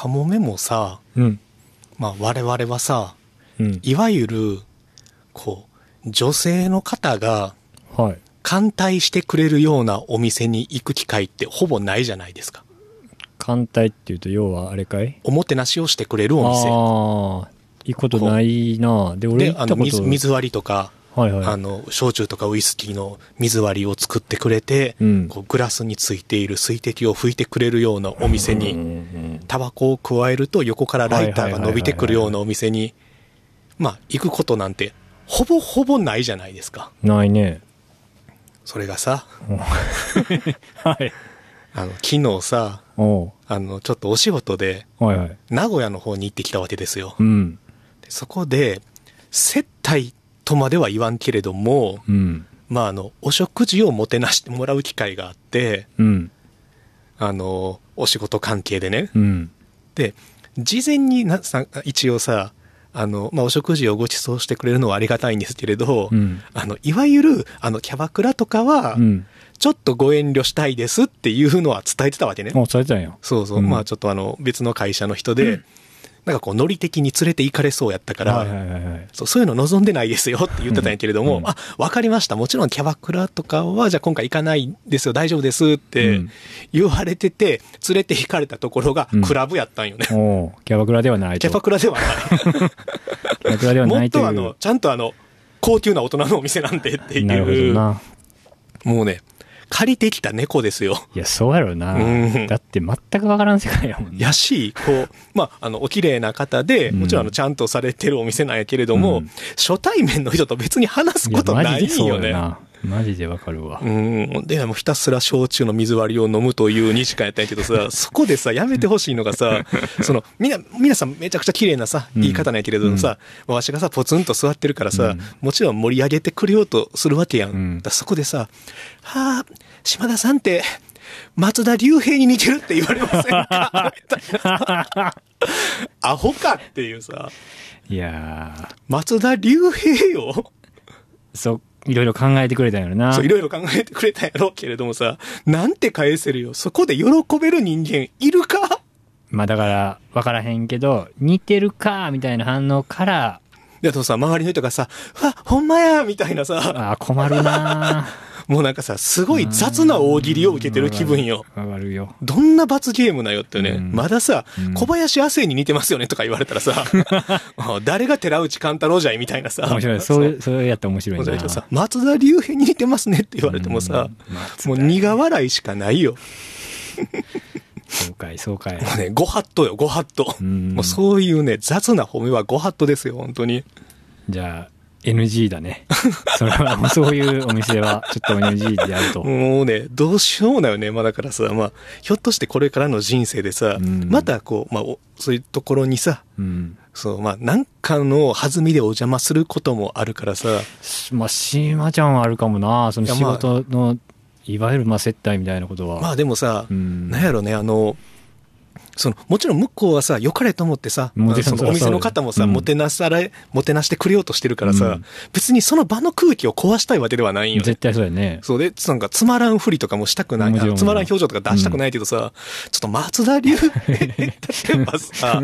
カモメもさ、うん。まあ我々はさ、うん。いわゆる、こう、女性の方がはい。歓待してくれるようなお店に行く機会ってほぼないじゃないですか。艦隊っていうと、要はあれかい？おもてなしをしてくれるお店。ああ、行くことないなで、俺行ったこと水、水割りとか、はいはい。あの、焼酎とかウイスキーの水割りを作ってくれて、うんこうグラスについている水滴を拭いてくれるようなお店に、タバコを加えると横からライターが伸びてくるようなお店に、まあ、行くことなんて、ほぼほぼないじゃないですか。うんないね。それがさ、はい。あの、昨日さ、あの、ちょっとお仕事で、はいはい。名古屋の方に行ってきたわけですよ。うん。でそこで、接待とまでは言わんけれども、うん。まあ、あの、お食事をもてなしてもらう機会があって、うん。あの、お仕事関係でね。うん。で、事前になさ一応さ、あの、まあ、お食事をご馳走してくれるのはありがたいんですけれど、うんあの、いわゆる、あの、キャバクラとかはう、ん。ちょっとご遠慮したいですっていうのは伝えてたわけね。あ、されてたんや。そうそう。うんまあ、ちょっとあの、別の会社の人で、なんかこう、ノリ的に連れて行かれそうやったから。そうそういうの望んでないですよって言ってたんやけれども、うんあ、わかりました。もちろんキャバクラとかは、じゃあ今回行かないですよ、大丈夫ですっうてん言われてて、連れて行かれたところがうんクラブやったんよね。おうキャバクラではないと。キャバクラではない。キャバクラではもないという。っとあの、ちゃんとあの、高級な大人のお店なんでってなるほいう、どな。もうね、借りてきた猫ですよ。いや、そうやろなうん。だって全くわからん世界やもんね。やし、こう、まあ、あの、お綺麗な方で、うんもちろんあの、ちゃんとされてるお店なんやけれども、うん初対面の人と別に話すことないマジでそうよね。マジでわかるわ。うん。で、もうひたすら焼酎の水割りを飲むという2時間やったんやけどさ、そこでさ、やめてほしいのがさ、その、みな、皆さんめちゃくちゃ綺麗なさ、うん。言い方なんやけれどもさ、わしがさ、ポツンと座ってるからさ、うん。もちろん盛り上げてくれようとするわけやん。うん。だそこでさ、はあ、島田さんって、松田龍平に似てるって言われませんか？みたいな。アホかっていうさ、いや松田龍平よ。ー、そう、いろいろ考えてくれたんやろな。そう、いろいろ考えてくれたんやろうけれどもさ、なんて返せるよ。そこで喜べる人間いるか？まあだから、わからへんけど、似てるか、みたいな反応から、で、あとさ、周りの人がさ、うわ、ほんまやみたいなさ、ああ、困るな もうなんかさ、すごい雑な大喜利を受けてる気分よ。わかるよ。どんな罰ゲームなよってね、うんまださ、うん小林亜生に似てますよねとか言われたらさ、あ 誰が寺内勘太郎じゃいみたいなさ。面白い。そうそうやったら面白いな。けどさ、松田龍平に似てますねって言われてもさ、もう苦笑いしかないよ。そうかい、そうかい。もうね、ご法度よ、ご法度。うんもうそういうね、雑な褒めはご法度ですよ、本当に。じゃあ、NG だね。それは、もうそういうお店は、ちょっと NG であると。もうね、どうしようもないよね。まあだからさ、まあ、ひょっとしてこれからの人生でさ、うんまたこう、まあ、おそういうところにさ、うん。そう、まあ、なんかの弾みでお邪魔することもあるからさ、まあ、しまちゃんはあるかもな。その仕事の、いわゆる、まあ、接待みたいなことは。まあでもさ、うんなんやろね、あの、その、もちろん向こうはさ、良かれと思ってさ、もちろんそのお店の方もさ、うんもてなされ、もてなしてくれようとしてるからさ、うん別にその場の空気を壊したいわけではないんよね。絶対そうやね。そうで、なんかつまらんふりとかもしたくない。つまらん表情とか出したくないけどさ、ちょっと松田流、例えばさ、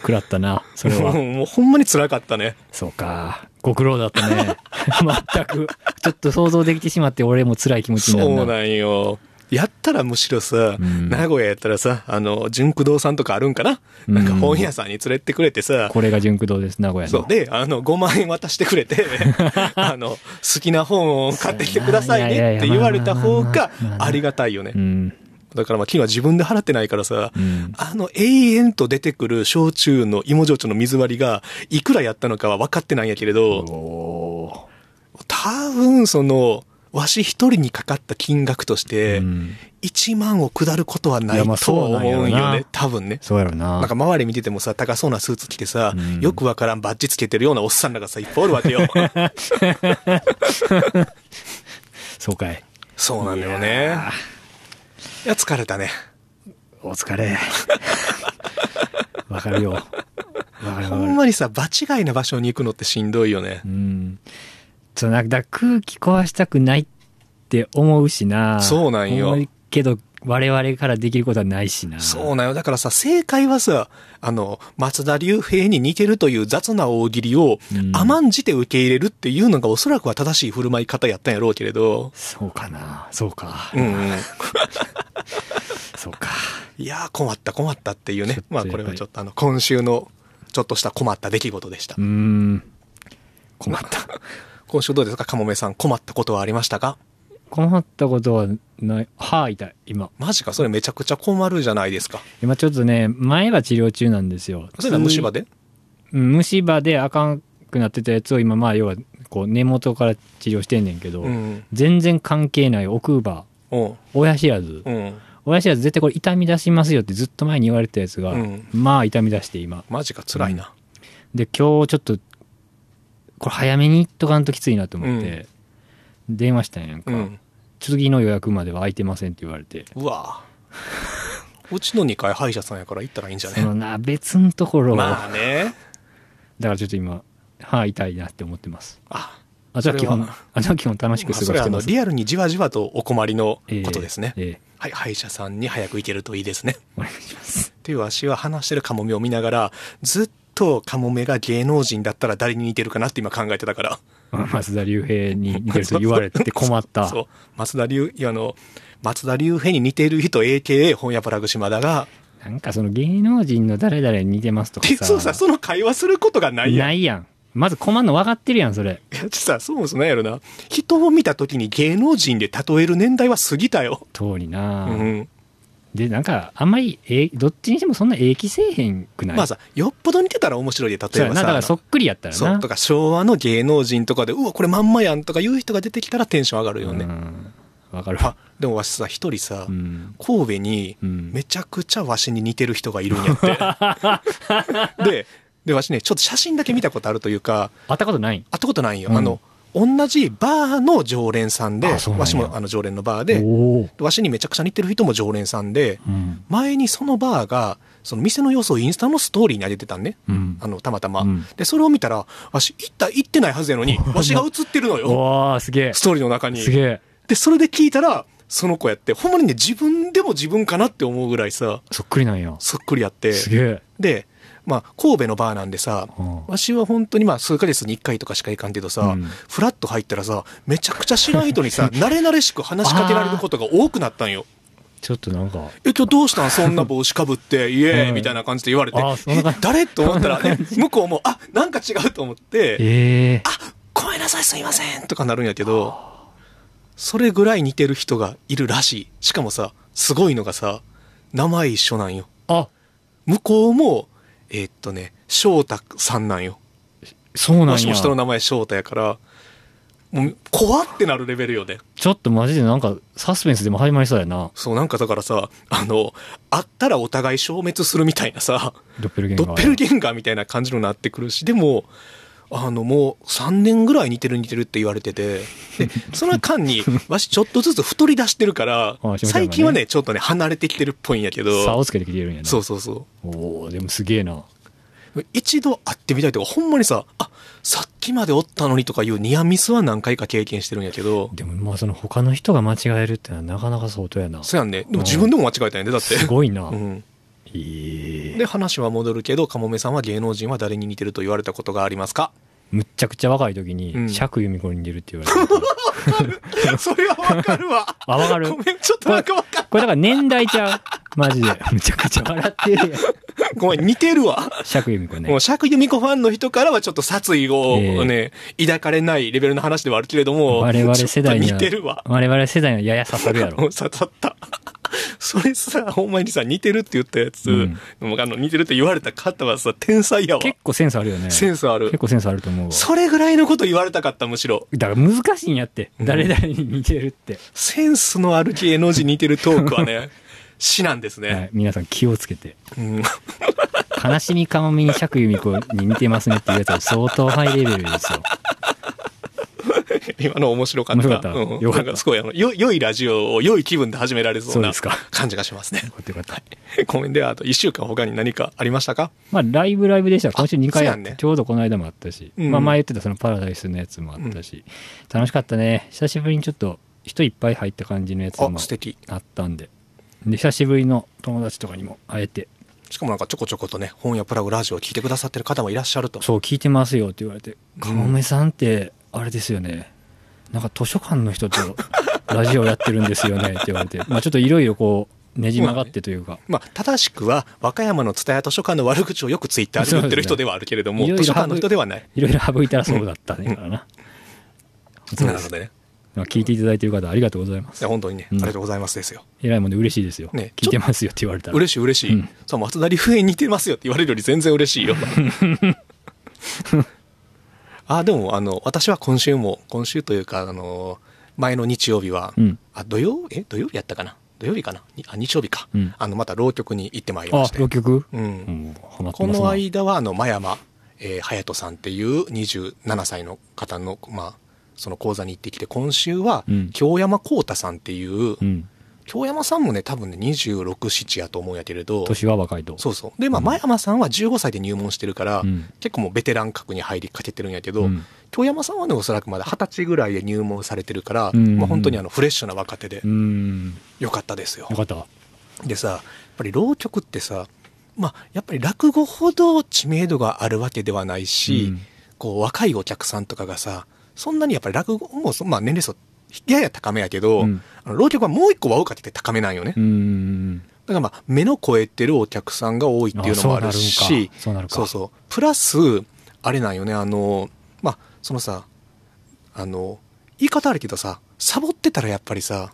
食らったな、それは。もうほんまに辛かったね。そうか。ご苦労だったね。全く。ちょっと想像できてしまって、俺も辛い気持ちになるな。そうなんよ。やったらむしろさ、うん名古屋やったらさ、あの、純駆堂さんとかあるんかな、うんなんか本屋さんに連れてくれてさ、これが純駆動です、名古屋の。そう。で、あの、5万円渡してくれて、あの、好きな本を買ってきてくださいねって言われた方がありがたいよねう。ん。だからまあ、昨日は自分で払ってないからさ、うん。あの、永遠と出てくる焼酎の芋焼酎の水割りが、いくらやったのかは分かってないんやけれど、お多分その、わし一人にかかった金額として、うん1万を下ることはないとは思うんよね。多分ね。そうやろな。なんか周り見ててもさ、高そうなスーツ着てさ、うんよくわからんバッジつけてるようなおっさんらがさ、いっぱいおるわけよ。そうかい。そうなんだよね。いや、疲れたね。お疲れ。わかるよ。わかるほ。んまにさ、場違いな場所に行くのってしんどいよねう。ん。そう、な空気壊したくないって思うしな。そうなんよ思うけど、我々からできることはないしな。そうなんよ。だからさ、正解はさ、あの、松田龍平に似てるという雑な大喜利をうん甘んじて受け入れるっていうのがおそらくは正しい振る舞い方やったんやろうけれど。そうかな。そうか。うんうん。そうか。いやー困った困ったっていうねまあこれはちょっとあの、今週のちょっとした困った出来事でしたうー。ん。困った。今週どうですか？かもめさん困ったことはありましたか？困ったことはない。歯痛い、今。マジかそれめちゃくちゃ困るじゃないですか。今ちょっとね、前歯治療中なんですよ。それは虫歯で？うん虫歯であかんくなってたやつを今、まあ、要は、こう、根元から治療してんねんけど、うん。全然関係ない奥歯、うん。親知らず。うん。親知らず絶対これ痛み出しますよってずっと前に言われてたやつが、うんまあ痛み出して今。マジか辛いな。で、今日ちょっと、これ早めに言っとかんときついなと思って、電話したんやんか。うん。次の予約までは空いてませんって言われて。うわ うちの2階歯医者さんやから行ったらいいんじゃね？そのな、別のところを、まあね。だからちょっと今、歯痛いなって思ってます。あ、あとは基本それは、あ基本楽しく過ごしてます。リアルにじわじわとお困りのええことですね。ええはい、歯医者さんに早く行けるといいですね。お願いします。っていうわしは話してるカモメを見ながら、ずっとカモメが芸能人だったら誰に似てるかなって今考えてたから。松田龍平に似てると言われて困った。そう。松田龍、あの、松田龍平に似てる人 AKA 本屋プラグ島田が、なんかその芸能人の誰々に似てますとかさ。で そうさ、その会話することがないやん。ないやん。まず困んの分かってるやん、それ。いや、さ、そもそもなんやろな。人を見た時に芸能人で例える年代は過ぎたよ。通りな、うん。で、なんか、あんまり、えどっちにしてもそんな永気せえへんくない？まあさ、よっぽど似てたら面白いで、例えばさ。だからそっくりやったらな。そう、とか昭和の芸能人とかで、うわ、これまんまやんとかいう人が出てきたらテンション上がるよね。うん。わかるあわ。、でもわしさ、一人さ、うん。神戸にうんめちゃくちゃわしに似てる人がいるんやって。で、で、わしね、ちょっと写真だけ見たことあるというか、会ったことない？会ったことないんよ。うんあの、同じバーの常連さんで、わしもあの常連のバーで。わしにめちゃくちゃ似てる人も常連さんで、うん。前にそのバーが、その店の様子をインスタのストーリーに上げてたんね。うん。あの、たまたま。うんで、それを見たら、わし、行った、行ってないはずやのに、わしが映ってるのよ。すげえ。ストーリーの中に。すげえ。で、それで聞いたら、その子やって、ほんまにね、自分でも自分かなって思うぐらいさ、そっくりなんや。そっくりやって。すげえ。で、まあ、神戸のバーなんでさ、うん。わしは本当にまあ、数ヶ月に1回とかしか行かんけどさ、うん。フラッと入ったらさ、めちゃくちゃ知らん人にさ、慣れ慣れしく話しかけられることが多くなったんよ。ちょっとなんか、え、今日どうしたん？そんな帽子かぶって、イエーイうん。みたいな感じで言われて、誰？と思ったら、ね、向こうも、あ、なんか違うと思って、ええあ、ごめんなさい、すいませんとかなるんやけど、それぐらい似てる人がいるらしい。しかもさ、すごいのがさ、名前一緒なんよ。あ、向こうも、えーっとね、翔太さんなんよ。そうなんやの名前翔太やから、もう、怖ってなるレベルよね。ちょっとマジでなんか、サスペンスでも始まりそうやな。そう、なんかだからさ、あの、会ったらお互い消滅するみたいなさ、ドッペルゲンガー。ドッペルゲンガーみたいな感じのなってくるし、でも、あの、もう3年ぐらい似てる似てるって言われてて、で、その間に、わしちょっとずつ太り出してるから最近はね、ちょっとね、離れてきてるっぽいんやけ差どを、つけてきてるんやな。そうそうそおおでもすげえな。う。一度会ってみたいとか、ほんまにさ、あ、さっきまでおったのにとかいうニアミスは何回か経験してるんやけど、でもまあその他の人が間違えるってのはなかなか相当やな。そうやんね。でも自分でも間違えたんやね、だって。すごいな。うん。ええで、話は戻るけど、かもめさんは芸能人は誰に似てると言われたことがありますか？むっちゃくちゃ若い時に、うん釈由美子に似てるって言われて。それはわかるわ。あ、わかる？ごめん、ちょっとなんかわかんこれだから年代ちゃう？マジで。むちゃくちゃ笑ってるやん。ごめん、似てるわ。釈由美子ねもう、。釈由美子ファンの人からはちょっと殺意をえね、抱かれないレベルの話ではあるけれども、我々世代にはちょっと似てるわ。我々世代にはやや刺さるやろ。刺さった。それさ、ほんまにさ、似てるって言ったやつ、うんあの似てるって言われた方はさ、天才やわ。結構センスあるよね。センスある結。構センスあると思うわ。それぐらいのこと言われたかった、むしろ。だから難しいんやって。うん誰々に似てるって。センスのある芸能人似てるトークはね、死なんですはね。い。皆さん気をつけて。うん悲しみかもめに釈由美子に似てますねっていうやつは相当ハイレベルですよ。今の面白かった。った。うん。よかった。すごいあの、よ、良いラジオを良い気分で始められそうなそうですか。感じがしますね。よかったよかった。ごめんで、あと一週間他に何かありましたか？まあ、ライブライブでした。ら今週2回やって、ね。ちょうどこの間もあったし、うん。まあ前言ってたそのパラダイスのやつもあったし、楽しかったね。久しぶりにちょっと人いっぱい入った感じのやつもあ、ったんで。で久しぶりの友達とかにも会えて。しかもなんかちょこちょことね、本屋プラグラジオを聞いてくださってる方もいらっしゃると。そう聞いてますよって言われて「かもめさんってあれですよね。なんか図書館の人とラジオやってるんですよね」って言われて。まあちょっといろいろこうねじ曲がってというか、まあ、正しくは、和歌山の蔦屋図書館の悪口をよくツイッターで言ってる人ではあるけれども、ね図書館の人ではない。いろいろ省いたらそうだったね。からな、そうですなのでね。まあ聞いていただいている方ありがとうございます。いや、本当にね、うん。ありがとうございますですよ。えらいもんで嬉しいですよ、ね聞いてますよって言われたら。嬉しい嬉しい。うん。そう、松田龍平に似てますよって言われるより全然嬉しいよ。あ、でも、あの、私は今週も、今週というか、あの、前の日曜日は、うん。あ、土曜、え、土曜日やったかな？土曜日かな？にあ、日曜日か。うん。あの、また浪曲に行ってまいりまあして。浪曲？うん。うん。この間は、あの、真山、えー、隼人さんっていう27歳の方の、まあ、その講座に行ってきて、今週はうん、京山幸太さんっていう、うん京山さんもね、多分ね、26、7やと思うんやけれど、年は若いと。そうそう。で、まあ、うん。真山さんは15歳で入門してるから、うん。結構もうベテラン格に入りかけてるんやけど、うん。京山さんはね、おそらくまだ20歳ぐらいで入門されてるから、うん。まあ、本当にあの、フレッシュな若手でう、ん。よかったですよ。よ。かった。でさ、やっぱり浪曲ってさ、まあ、やっぱり落語ほど知名度があるわけではないし、うん。こう、若いお客さんとかがさ、そんなにやっぱり落語もそ、まあ、年齢層、やや高めやけど、うん。あの浪曲はもう一個輪をかけて高めなんよね。うん。だからまあ、目の超えてるお客さんが多いっていうのもあるあし、そうそうそう。プラス、あれなんよね、あの、まあ、そのさ、あの、言い方あるけどさ、サボってたらやっぱりさ、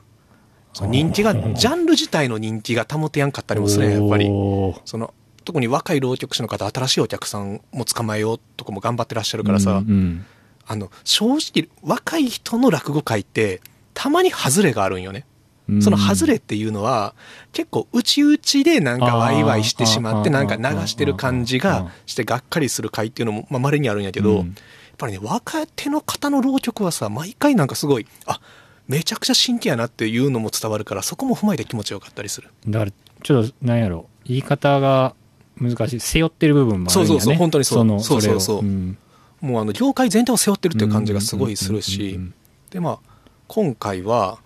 人気が、ジャンル自体の人気が保てやんかったりもするねやっぱり。その、特に若い浪曲師の方、新しいお客さんも捕まえようとかも頑張ってらっしゃるからさ、うんうんあの、正直、若い人の落語会って、たまに外れがあるんよね。うん。その外れっていうのは、結構内々でなんかワイワイしてしまって、なんか流してる感じがしてがっかりする回っていうのも、まあ、稀にあるんやけど、うん。やっぱりね、若手の方の浪曲はさ、毎回なんかすごい、あ、めちゃくちゃ真剣やなっていうのも伝わるから、そこも踏まえて気持ちよかったりする。だからちょっとなんやろ言い方が難しい。背負ってる部分もあるんやね。そうそうそう本当にそう。のそうそうそう。れを。んもうあの、業界全体を背負ってるっていう感じがすごいするしで、まあ、今回は、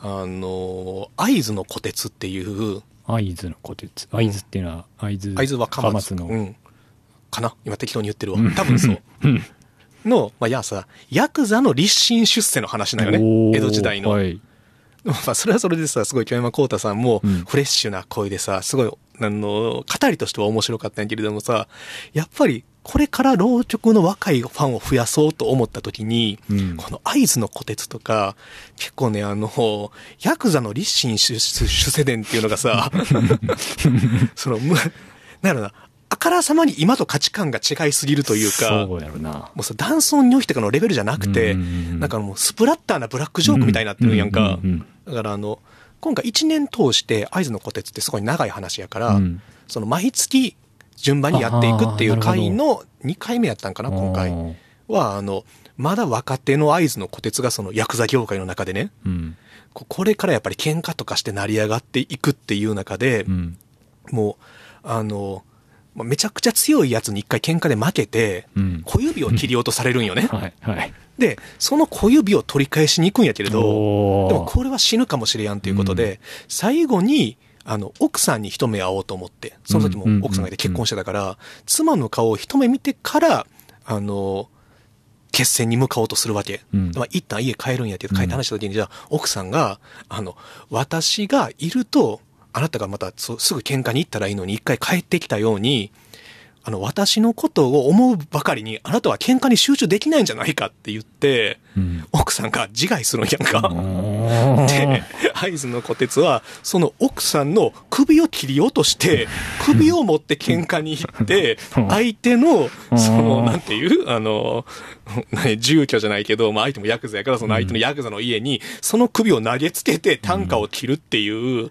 あの、合図の虎鉄っていう、会津の虎鉄会津っていうのは会津会津若松の、うん。かな？今適当に言ってるわうん。多分そう。うんの、まあ、いやさ、ヤクザの立身出世の話なんよおね。ー江戸時代の。はいまあ、それはそれでさ、すごい京山幸太さんもうん、フレッシュな声でさ、すごい、あの、語りとしては面白かったんやけれどもさ、やっぱり、これから浪曲の若いファンを増やそうと思った時に、うん。この合図の虎鉄とか、結構ね、あの、ヤクザの立身出出世伝っていうのがさ、その、む、なんやろな、あからさまに今と価値観が違いすぎるというか、そうやろな。もうさ、男尊女卑とかのレベルじゃなくて、うんうんうんなんかもうスプラッターなブラックジョークみたいになってるんやんか。うんうんうんだからあの、今回1年通して合図の虎鉄ってすごい長い話やから、うん。その毎月順番にやっていくっていう回の2回目やったんかな、今回。は、あの、まだ若手の合図の虎鉄がそのヤクザ業界の中でね、うん。ここれからやっぱり喧嘩とかして成り上がっていくっていう中で、うん。もう、あの、まあめちゃくちゃ強いやつに一回喧嘩で負けて、うん。小指を切り落とされるんよね。はいはい。で、その小指を取り返しに行くんやけれど、でもこれは死ぬかもしれやんということで、最後に、あの、奥さんに一目会おうと思って、その時も奥さんがいて結婚してたから、妻の顔を一目見てから、あの、決戦に向かおうとするわけ。うん。まあ、一旦家帰るんやけど、帰って話した時に、じゃあ、奥さんが、あの、私がいると、あなたがまたすぐ喧嘩に行ったらいいのに、一回帰ってきたように、あの、私のことを思うばかりに、あなたは喧嘩に集中できないんじゃないかって言って、うん。奥さんが自害するんやんか。で、合図の虎鉄は、その奥さんの首を切り落として、首を持って喧嘩に行ってうん、相手の、その、うんなんていう？あの、何？住居じゃないけど、まあ相手もヤクザやから、その相手のヤクザの家に、その首を投げつけて単価を切るっていう、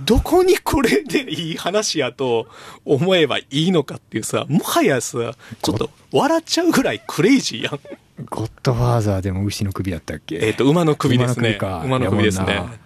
どこにこれでいい話やと思えばいいのかっていうさ、もはやさ、ちょっと笑っちゃうぐらいクレイジーやん。ゴッドファーザーでも牛の首だったっけ？えっ、と、馬の首ですね。馬の首ですね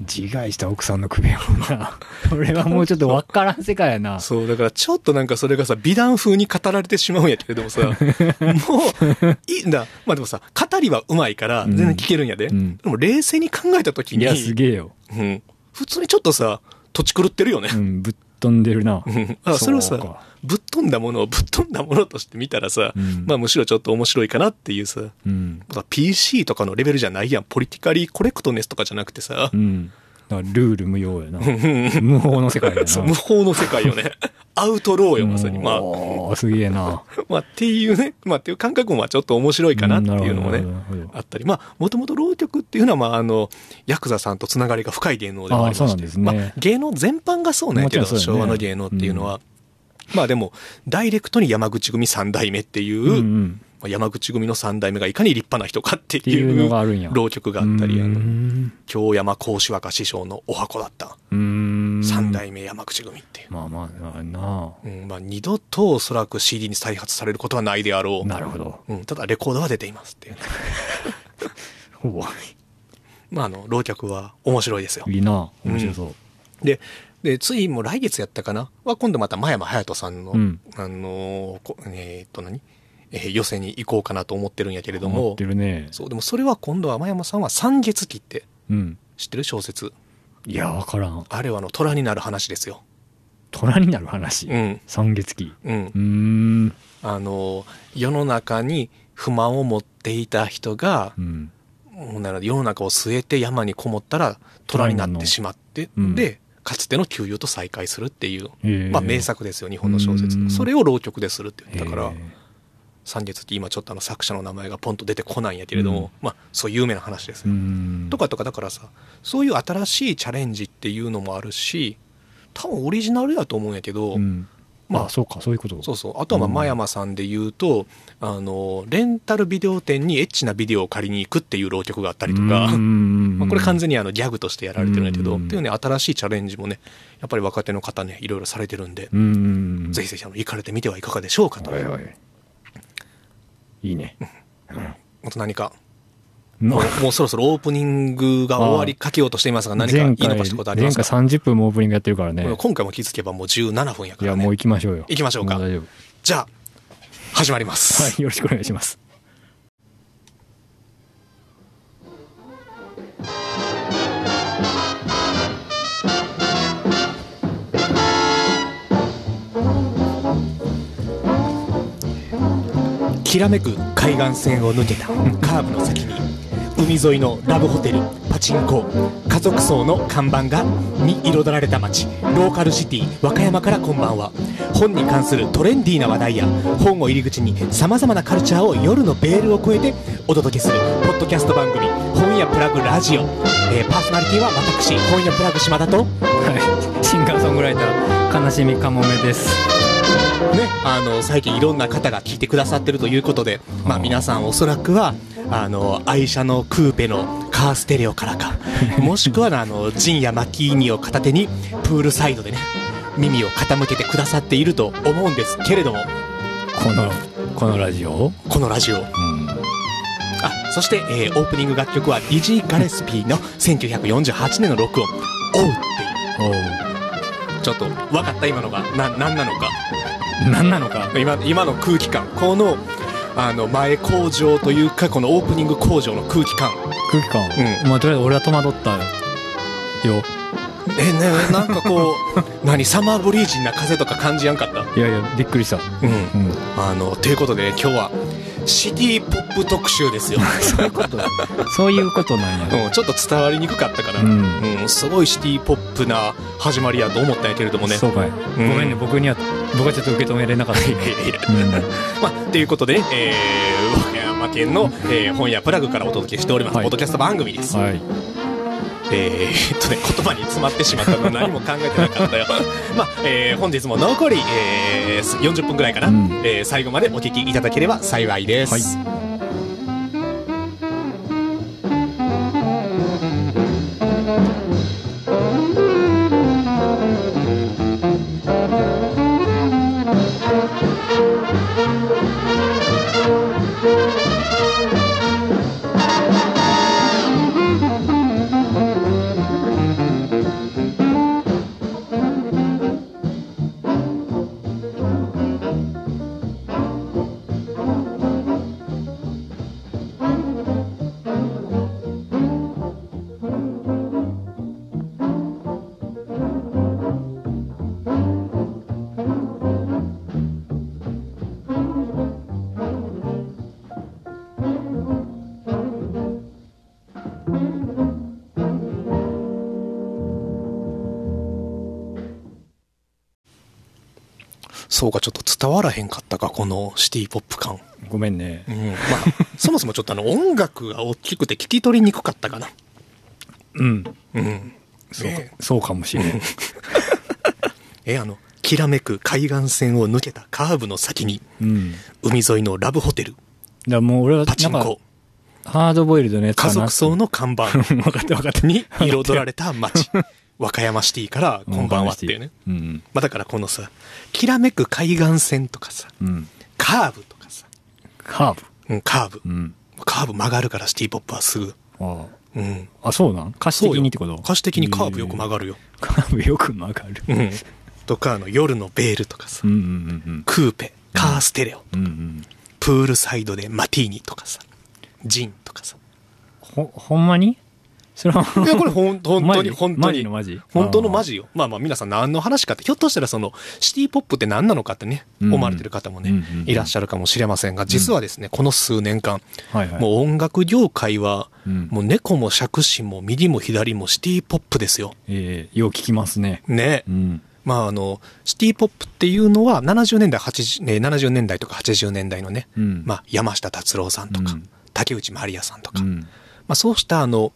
自害した奥さんの首やもんな。これはもうちょっとわからん世界やな。そう、だからちょっとなんかそれがさ、美談風に語られてしまうんやけれどもさ、もう、いいんだ。まあでもさ、語りは上手いから全然聞けるんやで。うんでも冷静に考えたときに、いや、すげえよ。うん。普通にちょっとさ、土地狂ってるよね。うん、ぶっ飛んでるな。うんあそれをさぶっ飛んだものをぶっ飛んだものとして見たらさ、うんまあむしろちょっと面白いかなっていうさ、うん。PC とかのレベルじゃないやん。ポリティカリーコレクトネスとかじゃなくてさう、ん。ルール無用やな。無法の世界やな。無法の世界よね。アウトローよ、まさに。まあ、すげえな。まあっていうね、まあっていう感覚もまあちょっと面白いかなっていうのもねあったり、まあもともと浪曲っていうのはまああの、ヤクザさんとつながりが深い芸能でもありまして、あねまあ芸能全般がそうなんやけど、ね昭和の芸能っていうのは、まあでも、ダイレクトに山口組三代目っていう、うんうん。まあ山口組の三代目がいかに立派な人かっていいうのがあるんや。う浪曲があったり、あうの、ん京山講師若師匠のお箱だった。三代目山口組っていう。まあまあ、まあなうん、まあ二度とおそらく CD に再発されることはないであろう。なるほど。うん、ただレコードは出ていますっていうね。ほぼ。まああの、浪曲は面白いですよ。いいな。面白そう。で、で、ついもう来月やったかな？は今度また真山隼人さんの、うんあのえーっと何？えー寄せに行こうかなと思ってるんやけれども思って、るね。そう、でもそれは今度は真山さんは三月期ってうん。知ってる小説？いや、わからん。あれはあの、虎になる話ですよ。虎になる話？うん。三月期？うん。あのー世の中に不満を持っていた人が、うん。世の中を据えて山にこもったら虎になってしまって、うんで、かつての旧友と再会するっていう、まあ名作ですよ、日本の小説。それを浪曲でするって言ったから三月って今ちょっとあの作者の名前がポンと出てこないんやけれども、うんまあそういう有名な話ですうよ。ん。とかとかだからさ、そういう新しいチャレンジっていうのもあるし、多分オリジナルだと思うんやけど、うん。まあまあ、そうか、そういうこと。そうそう。あとはまあ、うん真山さんで言うと、あの、レンタルビデオ店にエッチなビデオを借りに行くっていう浪曲があったりとか、うん まあ、これ完全にあのギャグとしてやられてるんだけど、うんっていうね、新しいチャレンジもね、やっぱり若手の方ね、いろいろされてるんで、うん。ぜひぜひあの行かれてみてはいかがでしょうかと。はいはい。いいね。あと何か、のもう もうそろそろオープニングが終わりかけようとしていますが、何か言い残したことありますか？前回30分もオープニングやってるからね。今回も気づけばもう17分やいや、からね。もう行きましょうよ。行きましょうかも大丈夫。じゃあ、始まります。はい、よろしくお願いします。きらめく海岸線を抜けたカーブの先に海沿いのラブホテルパチンコ家族層の看板がに彩られた街ローカルシティ和歌山からこんばんは本に関するトレンディーな話題や本を入り口にさまざまなカルチャーを夜のベールを越えてお届けするポッドキャスト番組「本屋プラグラジオ」えーパーソナリティは私本屋プラグ島田とはい。シンガーソングライター、悲しみかもめです。ね、あの最近いろんな方が聞いてくださってるということで、まあ、皆さんおそらくはあの愛車のクーペのカーステレオからか もしくはあのジンやマキーニを片手にプールサイドでね耳を傾けてくださっていると思うんですけれどもこの、このラジオ？このラジオうん。あそして、えーオープニング楽曲はディジー・ガレスピーの1948年の録音「オウ」。ちょっと分かった今のがな何なのか？何なのか？今今の空気感このあの前工場というかこのオープニング工場の空気感空気感？うまあ、とりあえず俺は戸惑ったよ。えねなんかこう 何サマーブリージーな風とか感じやんかった？いやいや、びっくりした。うんうん。あのということで今日はシティポップ特集ですよ、そういうこと。そういうことなんや。うん、ちょっと伝わりにくかったから、ううんすごいシティポップな始まりやと思ったんやけれどもねそうかい。ごめんね、僕には、僕はちょっと受け止めれなかった。いやいやいやうん。まあ、ということで、えー、和歌山県の、えー本屋プラグからお届けしております、はいポッドキャスト番組です。はい。えーっとね、言葉に詰まってしまったの何も考えてなかったよ。まあ、えー本日も残り、えー40分ぐらいかな、うんえー最後までお聞きいただければ幸いです。はいそうか、ちょっと伝わらへんかったか、このシティポップ感。ごめんねう。ん。まあ、そもそもちょっとあの、音楽が大きくて聞き取りにくかったかな。うん。うん。そうかねそうかもしれん。え、あの、きらめく海岸線を抜けたカーブの先に、うん。海沿いのラブホテル、だもう俺は、パチンコ、、ハードボイルドのやつかな家族層の看板 分かった分かった。に彩られた街、和歌山シティからこんばんはっていうね。うん。まあだからこのさ、きらめく海岸線とかさ、うん。カーブとかさ、カーブ？うん、カーブ。うん。カーブ曲がるからシティポップはすぐ。あうん。あ。あ、そうなん？歌詞的にってこと？歌詞的にカーブよく曲る。がるよ。カーブよく曲がる。うん。とか、あの、夜のベールとかさうん、うんうんクーペ、カーステレオ、うん。うんうん。プールサイドでマティーニとかさ、ジンとかさ。ほ、ほんまに？それは、いや、これほん、本当に、本当にマジの。マジ？本当のマジよ。まあまあ皆さん何の話かって、ひょっとしたらその、シティポップって何なのかってね、うん思われてる方もね、いらっしゃるかもしれませんが、実はですね、この数年間。もう音楽業界は、うんもう猫も杓子も右も左もシティポップですよ。ええよう聞きますね。ね。うん。まああの、シティポップっていうのは70年代、80、ね、70年代とか80年代のね、うん。まあ山下達郎さんとか、うん竹内まりやさんとか、うん。まあそうしたあの、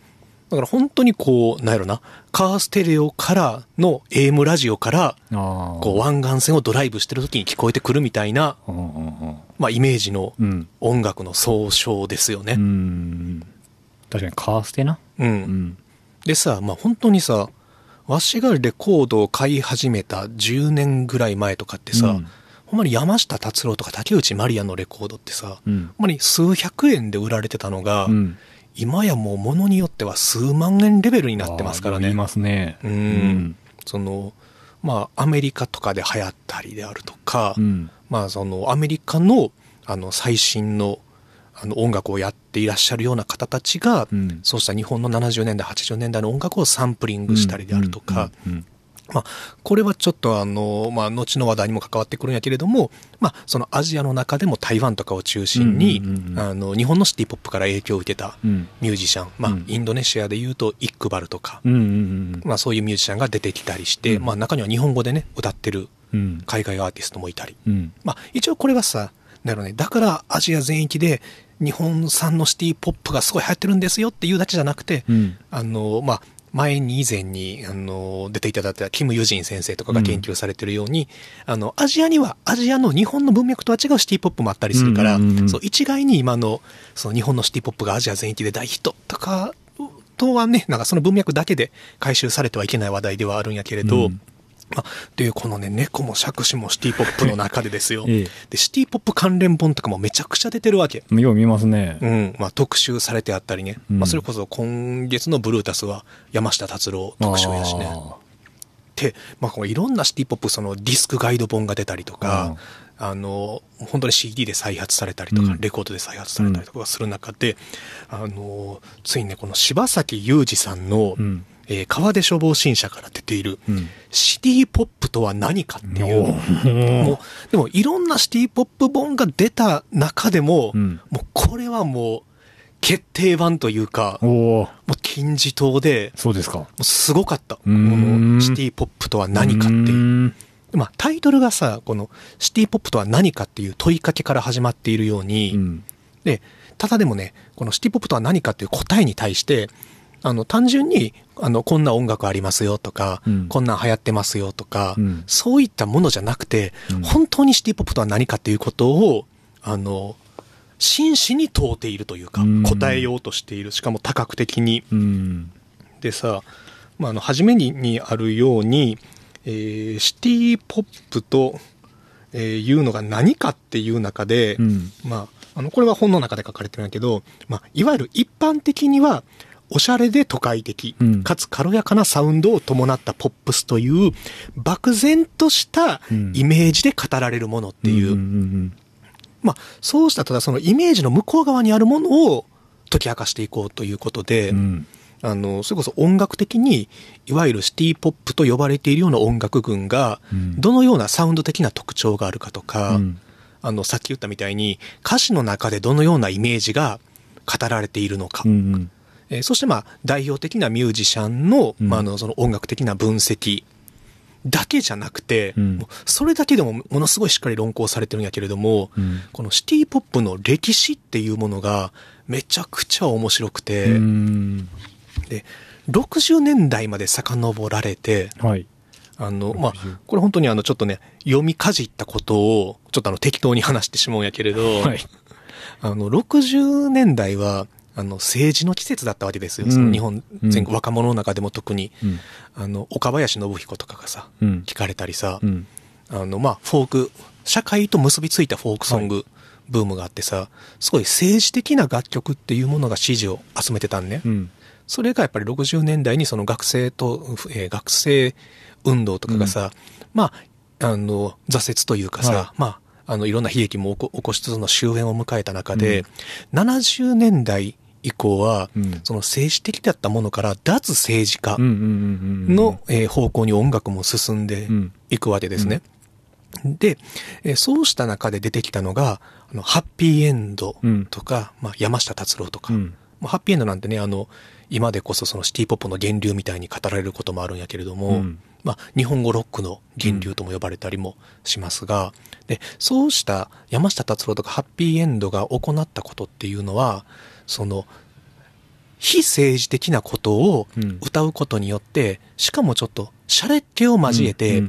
だから本当にこう、なんやろな、カーステレオからの AM ラジオから。こう湾岸線をドライブしてる時に聞こえてくるみたいな。まあイメージのうん。音楽の総称ですようね。ん。確かにカーステな。うん。うん。でさ、まあ本当にさ、わしがレコードを買い始めた10年ぐらい前とかってさ、うんほんまに山下達郎とか竹内まりやのレコードってさ、うんほんまに数百円で売られてたのが、うん。今やもう物によっては数万円レベルになってますからね。いますね。うん。その、まあアメリカとかで流行ったりであるとか、うん。まあそのアメリカのあの最新のあの音楽をやっていらっしゃるような方たちが、うんそうした日本の70年代、80年代の音楽をサンプリングしたりであるとか、うん。うんまあ、これはちょっとあの、まあ、後の話題にも関わってくるんやけれども、まあ、そのアジアの中でも台湾とかを中心に、あの、日本のシティポップから影響を受けたうん。ミュージシャン、まあうん、インドネシアで言うと、イックバルとか、まあ、そういうミュージシャンが出てきたりして、うんまあ、中には日本語でね、歌ってるうん。海外アーティストもいたり。うん。まあ、一応これはさ、だろうね、だからアジア全域で日本産のシティポップがすごい流行ってるんですよっていうだけじゃなくて、うん。あの、まあ、前に以前に、あの、出ていただいたキム・ユジン先生とかが研究されてるように、あの、アジアには、アジアの日本の文脈とは違うシティポップもあったりするから、うんうんうん。そう、一概に今の、その日本のシティポップがアジア全域で大ヒットとか、とはね、なんかその文脈だけで回収されてはいけない話題ではあるんやけれど、うんまあ、っていうこのね、猫も杓子もシティポップの中でですよ。ええで、シティポップ関連本とかもめちゃくちゃ出てるわけ。よう見ますねう。ん。まあ、特集されてあったりね。うんまあ、それこそ今月のブルータスは山下達郎特集やしね。あで、まあ、こういろんなシティポップ、そのディスクガイド本が出たりとか、あの、本当に CD で再発されたりとか、うんレコードで再発されたりとかする中で、あの、ついにね、この柴崎裕二さんの、うんえー川出処方新社から出ている、うんシティポップとは何かっていう、もう、でもいろんなシティポップ本が出た中でも、うんもうこれはもう、決定版というか、もう金字塔で、そうですか。すごかった。このシティポップとは何かっていう。う。まあ、タイトルがさ、このシティポップとは何かっていう問いかけから始まっているように、うん。で、ただでもね、このシティポップとは何かっていう答えに対して、あの、単純に、あの、こんな音楽ありますよとか、うんこんなん流行ってますよとか、うんそういったものじゃなくて、うん本当にシティポップとは何かっていうことを、あの、真摯に問うているというか、うん答えようとしている。しかも多角的に。うん。でさ、まあ、あの、初めににあるように、えーシティポップと、えーいうのが何かっていう中で、うん。まあ、あの、これは本の中で書かれてるんやけど、まあ、いわゆる一般的には、おしゃれで都会的うん、かつ軽やかなサウンドを伴ったポップスという、漠然としたうんイメージで語られるものっていう、んんまあ、そうしたただそのイメージの向こう側にあるものを解き明かしていこうということで、うん。あの、それこそ音楽的に、いわゆるシティポップと呼ばれているような音楽群がうん、どのようなサウンド的な特徴があるかとか、うんあの、さっき言ったみたいに、歌詞の中でどのようなイメージが語られているのか。うんうん。えーそしてまあ、代表的なミュージシャンの、うんまあ、あの、その音楽的な分析。だけじゃなくて、うんそれだけでもものすごいしっかり論考されてるんやけれども、うんこのシティポップの歴史っていうものがめちゃくちゃ面白くて、うんで、60年代まで遡られて、はい。あの、まあ60、これ本当にあの、ちょっとね、読みかじったことを、ちょっとあの、適当に話してしまうんやけれど、はい。あの、60年代は、あの、政治の季節だったわけですよ。日本全うん国、若者の中でも特に、うん。あの、岡林信彦とかがさ、うん。聞かれたりさ、うん。あの、まあ、フォーク、社会と結びついたフォークソングブームがあってさ、すごい政治的な楽曲っていうものが支持を集めてたんね。うん。それがやっぱり60年代にその学生と、えー学生運動とかがさ、まあ、あの、挫折というかさ、はいまあ、あの、いろんな悲劇も起こ起こしつつの終焉を迎えた中で、70年代以降は、うんその政治的だったものから脱政治化うん。うん。うん。の、えー方向に音楽も進んでうんいくわけですね。で、えーそうした中で出てきたのが、あの、ハッピーエンドとか、まあ、山下達郎とか、ハッピーエンドなんてね、あの、今でこそそのシティポップの源流みたいに語られることもあるんやけれども、うんまあ、日本語ロックの源流とも呼ばれたりもしますが、で、そうした山下達郎とかハッピーエンドが行ったことっていうのは、その、非政治的なことをうん。歌うことによって、しかもちょっと、シャレっ気を交えて、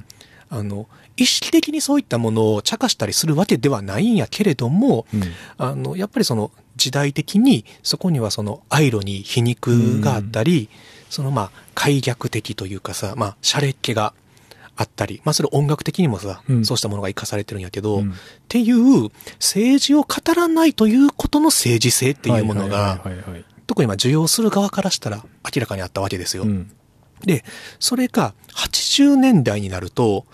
あの、意識的にそういったものを茶化したりするわけではないんやけれども、うん。あの、やっぱりその時代的にそこにはそのアイロニー、皮肉があったり、そのまあ、開逆的というかさ、まあ、シャレっ気があったり、まあそれ音楽的にもさ、うんそうしたものが活かされてるんやけど、うんっていう政治を語らないということの政治性っていうものが。特にまあ受容する側からしたら明らかにあったわけですよ。うん。で、それが80年代になると、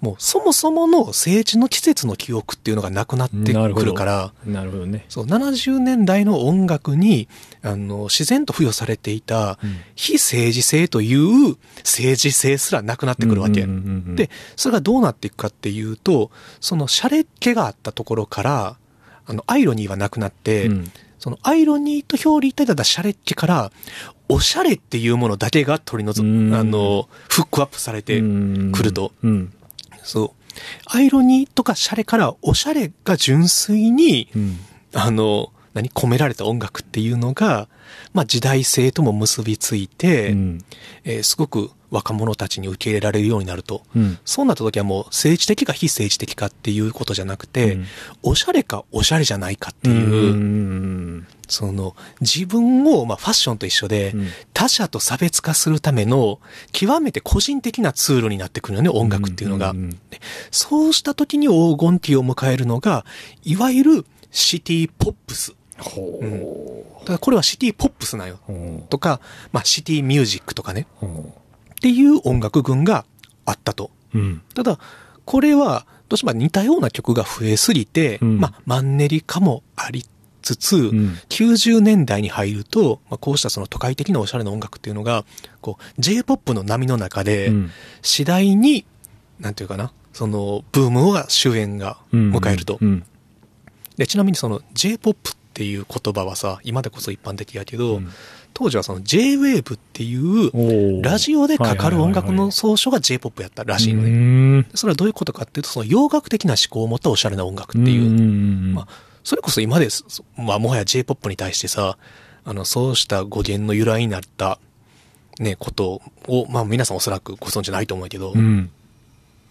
もうそもそもの政治の季節の記憶っていうのがなくなってくるから、なるほどね。そう、70年代の音楽に、あの、自然と付与されていたうん、非政治性という政治性すらなくなってくるわけ。で、それがどうなっていくかっていうと、そのシャレっ気があったところから、あの、アイロニーはなくなって、うんそのアイロニーと表裏一体だったシャレっ気から、おしゃれっていうものだけが取り除うんく、あの、フックアップされてくると。うん。そう。アイロニーとかシャレからおしゃれが純粋に、うん。あの、何、込められた音楽っていうのが、まあ時代性とも結びついて、うん。えーすごく若者たちに受け入れられるようになると。うん。そうなった時はもう政治的か非政治的かっていうことじゃなくて、うんおしゃれかおしゃれじゃないかってういう、ん。その自分を、まあファッションと一緒で、うん他者と差別化するための極めて個人的なツールになってくるよね、音楽っていうのが。んんでそうした時に黄金期を迎えるのが、いわゆるシティポップス。ほだからこれはシティポップスなんよ。とか、まあシティミュージックとかね。っていう音楽群があったと。う。うん。ただ、これは、どうしても似たような曲が増えすぎて、うんまあ、マンネリ化もありつつ、ん90年代に入ると、まあ、こうしたその都会的なおしゃれな音楽っていうのが、こう、J-POP の波の中でうん、次第に、なんていうかな、その、ブームが終焉が迎えると。うん。で、ちなみにその J-POP っていう言葉はさ、今でこそ一般的やけど、うん当時はその J-WAVE っていう、ラジオでかかる音楽の総称が J-POP やったらしいのね。ね。それはどういうことかっていうと、その洋楽的な思考を持ったおしゃれな音楽っていう。んまあ、それこそ今です。まあ、もはや J-POP に対してさ、あの、そうした語源の由来になった、ね、ことを、まあ皆さんおそらくご存知ないと思うけど、うん。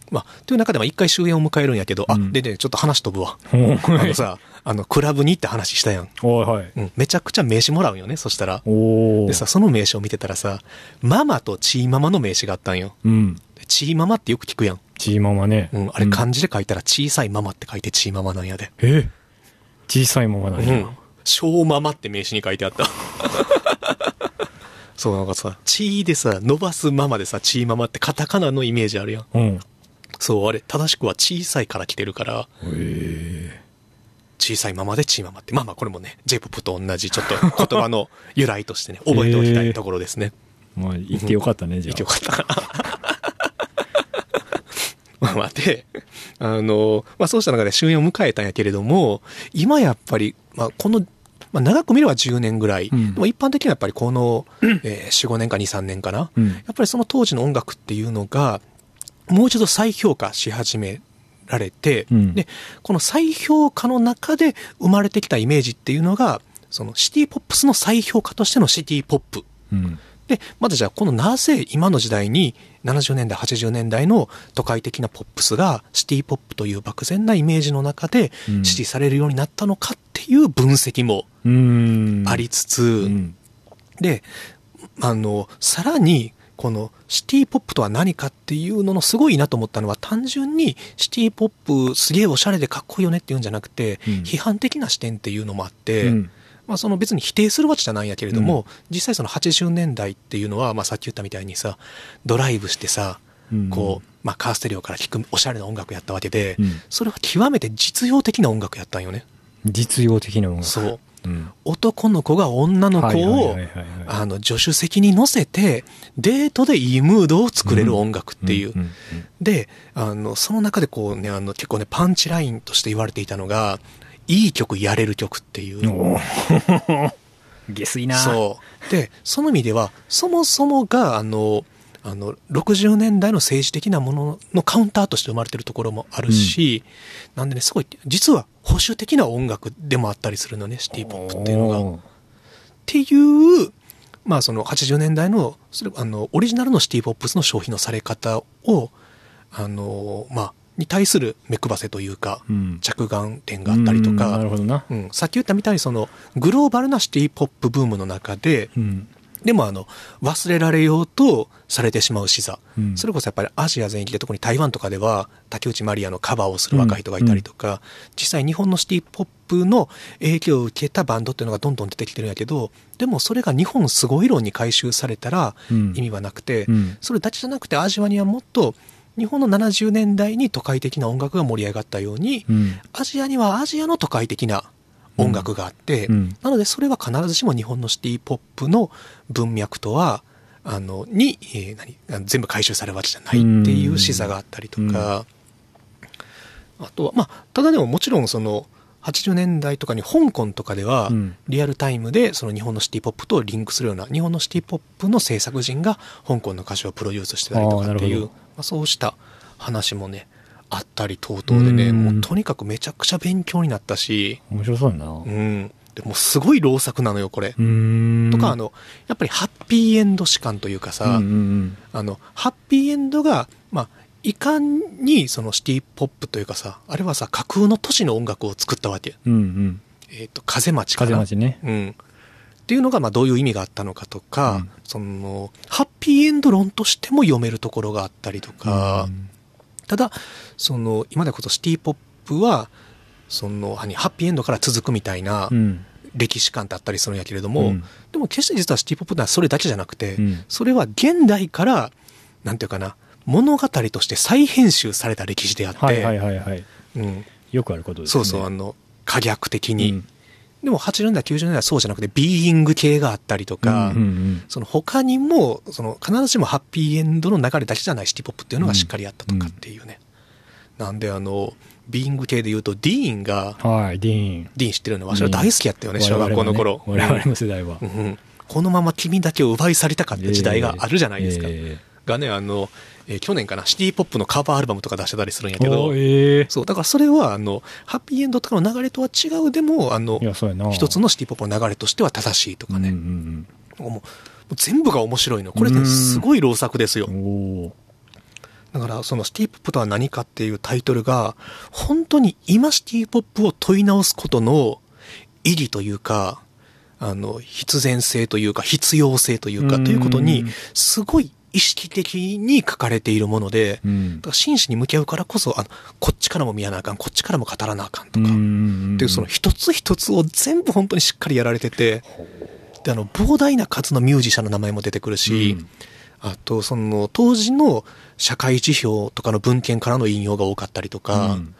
まあ、という中でも一回終焉を迎えるんやけど、あ、うんでね、ちょっと話飛ぶわ。おあのさ、あの、クラブに行って話したやん。はい。うん、めちゃくちゃ名刺もらうんよね、そしたら。でさ、その名刺を見てたらさ、ママとチーママの名刺があったんよ。うん。でチーママってよく聞くやん。チーママね。うん、あれ漢字で書いたら小さいママって書いてチーママなんやで。え？小さいままなんやうん。小ママって名刺に書いてあった。そう、なんかさ、チーでさ、伸ばすママでさ、チーママってカタカナのイメージあるやん。うん。そう、あれ、正しくは小さいから来てるから、え小さいままでチーママって。まあまあ、これもね、J-POP と同じ、ちょっと言葉の由来としてね、覚えておきたいところですね。え まあ、言ってよかったね、じゃ言ってよかった。まあまあで、あの、まあそうした中で終焉を迎えたんやけれども、今やっぱり、まあこの、まあ長く見れば10年ぐらい、うん。でも一般的にはやっぱりこの、えー4、5年か2、3年かな。うん。やっぱりその当時の音楽っていうのが、もう一度再評価し始められて、うん。で、この再評価の中で生まれてきたイメージっていうのが、そのシティポップスの再評価としてのシティポップ。うんで、まずじゃあこのなぜ今の時代に70年代、80年代の都会的なポップスがシティポップという漠然なイメージの中でうん。支持されるようになったのかっていう分析もうん。ありつつ、うん。で、あの、さらに、このシティポップとは何かっていうののすごいなと思ったのは単純にシティポップすげえおしゃれでかっこいいよねっていうんじゃなくて、うん。批判的な視点っていうのもあって、うんまあその別に否定するわけじゃないんやけれども、実際その80年代っていうのは、まあさっき言ったみたいにさ、ドライブしてさ、うん。こう、まあカーステレオから聴くおしゃれな音楽やったわけで、うん。それは極めて実用的な音楽やったんよね。実用的な音楽。そう。うん。男の子が女の子を助手席に乗せてデートでいいムードを作れる音楽っていう。んん。であのその中でこうねあの結構ねパンチラインとして言われていたのがいい曲やれる曲っていう。下水なそう。で、その意味では、そもそもが、あの、あの、60年代の政治的なもののカウンターとして生まれてるところもあるし、なんでね、すごい、実は保守的な音楽でもあったりするのね、シティポップっていうのが。っていう、まあその80年代の、それあの、オリジナルのシティポップスの消費のされ方を、あの、まあ、に対する目配せというか、うん。着眼点があったりとかさっき言ったみたいにそのグローバルなシティポップブームの中で、うん。でもあの忘れられようとされてしまう視座、うん。それこそやっぱりアジア全域で特に台湾とかでは竹内まりやのカバーをする若い人がいたりとか、実際日本のシティポップの影響を受けたバンドっていうのがどんどん出てきてるんやけどでもそれが日本すごい論に回収されたらうん。意味はなくて、うん。それだけじゃなくてアジアにはもっと日本の70年代に都会的な音楽が盛り上がったように、うん。アジアにはアジアの都会的な音楽があって、うん。なのでそれは必ずしも日本のシティポップの文脈とは、あの、に、えー何全部回収されるわけじゃないっていう視座があったりとか、あとは、まあ、ただでももちろんその、80年代とかに香港とかではうん、リアルタイムでその日本のシティポップとリンクするような、日本のシティポップの制作人が香港の歌手をプロデュースしてたりとかっていう、まあ、そうした話もね、あったり等々でね、うんもうとにかくめちゃくちゃ勉強になったし、面白そうやなう。うんでもすごい老作なのよ、これ。とか、あの、やっぱりハッピーエンド史観というかさ、うんうんあの、ハッピーエンドが、まあ、いかんにそのシティポップというかさ、あれはさ、架空の都市の音楽を作ったわけ。うんうんうんえっ、と、風町かな。風町ねうん。っていうのが、まあ、どういう意味があったのかとか、うん。その、ハッピーエンド論としても読めるところがあったりとか、うん。ただ、その、今でこそシティポップは、その、何ハッピーエンドから続くみたいなうん。歴史観ってあったりするんやけれども、うん。でも決して実はシティポップはそれだけじゃなくて、うん。それは現代から、なんていうかな、物語として再編集された歴史であって、はいはいはいはい。うん、よくあることですね。そうそう、あの、可逆的に。うんでも80年代、90年代はそうじゃなくて、ビーイング系があったりとか、うんうんその他にも、その必ずしもハッピーエンドの流れだけじゃないシティポップっていうのがしっかりあったとかっていうね。なんであの、ビーイング系で言うと、ディーンが、うんはいディーン。ディーン知ってるのわしは大好きやったよね、小学校の頃。我々もね我々も世代は。うんうん。このまま君だけを奪い去りたかった時代があるじゃないですか。え。がね、あの、えー去年かな、シティポップのカバーアルバムとか出してたりするんやえけど、ええそう、だからそれは、あの、ハッピーエンドとかの流れとは違う、でも、あの一つのシティポップの流れとしては正しいとかね。うんうんもうもう全部が面白いの。これね、すごい老作ですよ。だから、そのシティポップとは何かっていうタイトルが、本当に今シティポップを問い直すことの意義というか、あの、必然性というか、必要性というか、うんということに、すごい意識的に書かれているもので、うん。だから真摯に向き合うからこそ、あの、こっちからも見やなあかん、こっちからも語らなあかんとか、っていうその一つ一つを全部本当にしっかりやられてて、で、あの、膨大な数のミュージシャンの名前も出てくるし、うん。あと、その、当時の社会辞表とかの文献からの引用が多かったりとか、うん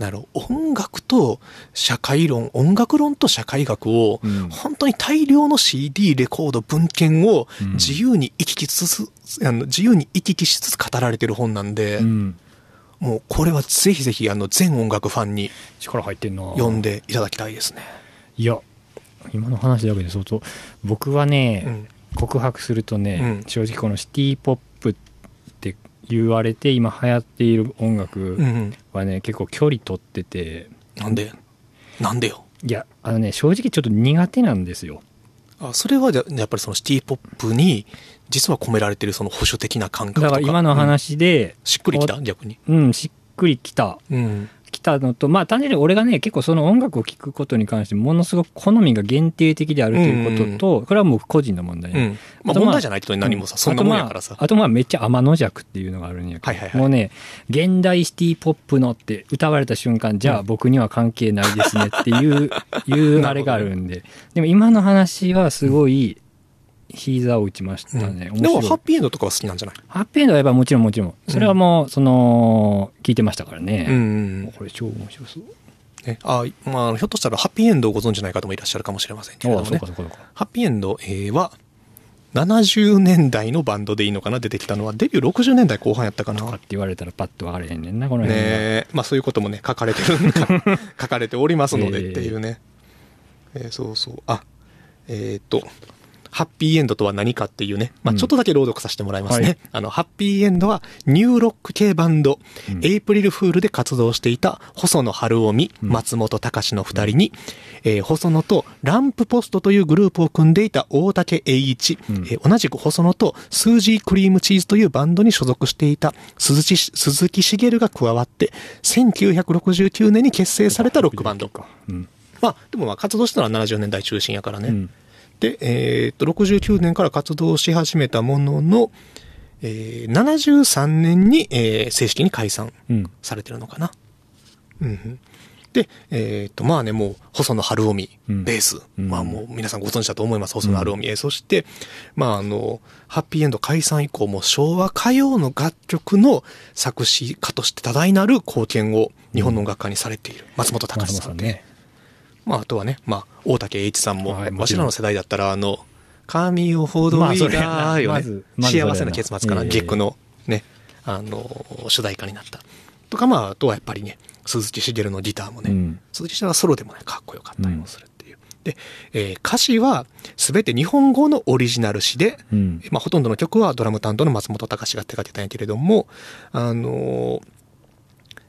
なる音楽と社会論、音楽論と社会学を、うん。本当に大量の CD、レコード、文献をうん。自由に行き来しつつ、あの自由に行き来しつつ語られてる本なんで、うん。もうこれはぜひぜひあの全音楽ファンに力入ってんな。読んでいただきたいですね。いや今の話だけで相当僕はね、うん。告白するとね、うん。正直このシティポッ言われて今流行っている音楽うんうん。はね、結構距離取っててなんで？なんでよ？いやあのね正直ちょっと苦手なんですよあ、それはじゃやっぱりそのシティポップに、実は込められてるその保守的な感覚とか。だから今のうん話で、しっくりきた？逆に。うん、しっくりきたうん。来たのと、まあ単純に俺がね、結構その音楽を聴くことに関してものすごく好みが限定的であるということと、これはもう個人の問題ね。うん。まあ問題じゃないけど何もさ、そんなもんやからさあと。まあ、まあめっちゃ天の弱っていうのがあるんやけど、はいはいはいもうね、現代シティポップのって歌われた瞬間、じゃあ僕には関係ないですねっていう、いうあれがあるんで。でも今の話はすごい、膝を打ちましたね。うんでもハッピーエンドとかは好きなんじゃない？ハッピーエンドはやっぱもちろんもちろん。それはもう、その、聞いてましたからうんね。うんこれ超面白そう。ね、あまあ、ひょっとしたらハッピーエンドをご存知ない方もいらっしゃるかもしれませんけれどもね。ハッピーエンド、えーは、70年代のバンドでいいのかな？出てきたのは、デビュー60年代後半やったかな。っねて言われたらパッと分かれへんねんな、この辺が。えまあそういうこともね、書かれてる、書かれておりますのでっていうね。えーそうそう。あ、えーっと、はっぴいえんどとは何かっていうね、まあうん。ちょっとだけ朗読させてもらいますね。はい。あの、はっぴいえんどはニューロック系バンド、うん。エイプリルフールで活動していた細野晴臣、うん。松本隆の二人に、えー細野とランプポストというグループを組んでいた大瀧詠一、うん。えー同じく細野とスージークリームチーズというバンドに所属していた鈴木、鈴木茂が加わって、1969年に結成されたロックバンド。うん。まあ、でもまあ活動したのは70年代中心やからね。うん。で、えーっと、69年から活動し始めたものの、えー73年に、えー正式に解散うん。されてるのかな。うんうん。で、えーっと、まあね、もう、細野晴臣、うんベース。うんまあもう皆さんご存知だと思います、細野晴臣。えーそして、まああの、ハッピーエンド解散以降も昭和歌謡の楽曲の作詞家として多大なる貢献を日本の音楽家にされている松本隆さんで。ね。まあ、あとはね、まあ、大竹栄一さんも、はいもちろんわしらの世代だったら、あの、神をほどいまあそれだよね、まずまずそれやな幸せな結末かな、ええゲックのね、あの、主題歌になった。とか、まあ、あとはやっぱりね、鈴木茂のギターもね、うん鈴木茂はソロでもね、かっこよかったりもするっていう。で、えー歌詞は、すべて日本語のオリジナル詞で、うん。まあ、ほとんどの曲はドラム担当の松本隆が手掛けたんやけれども、あのー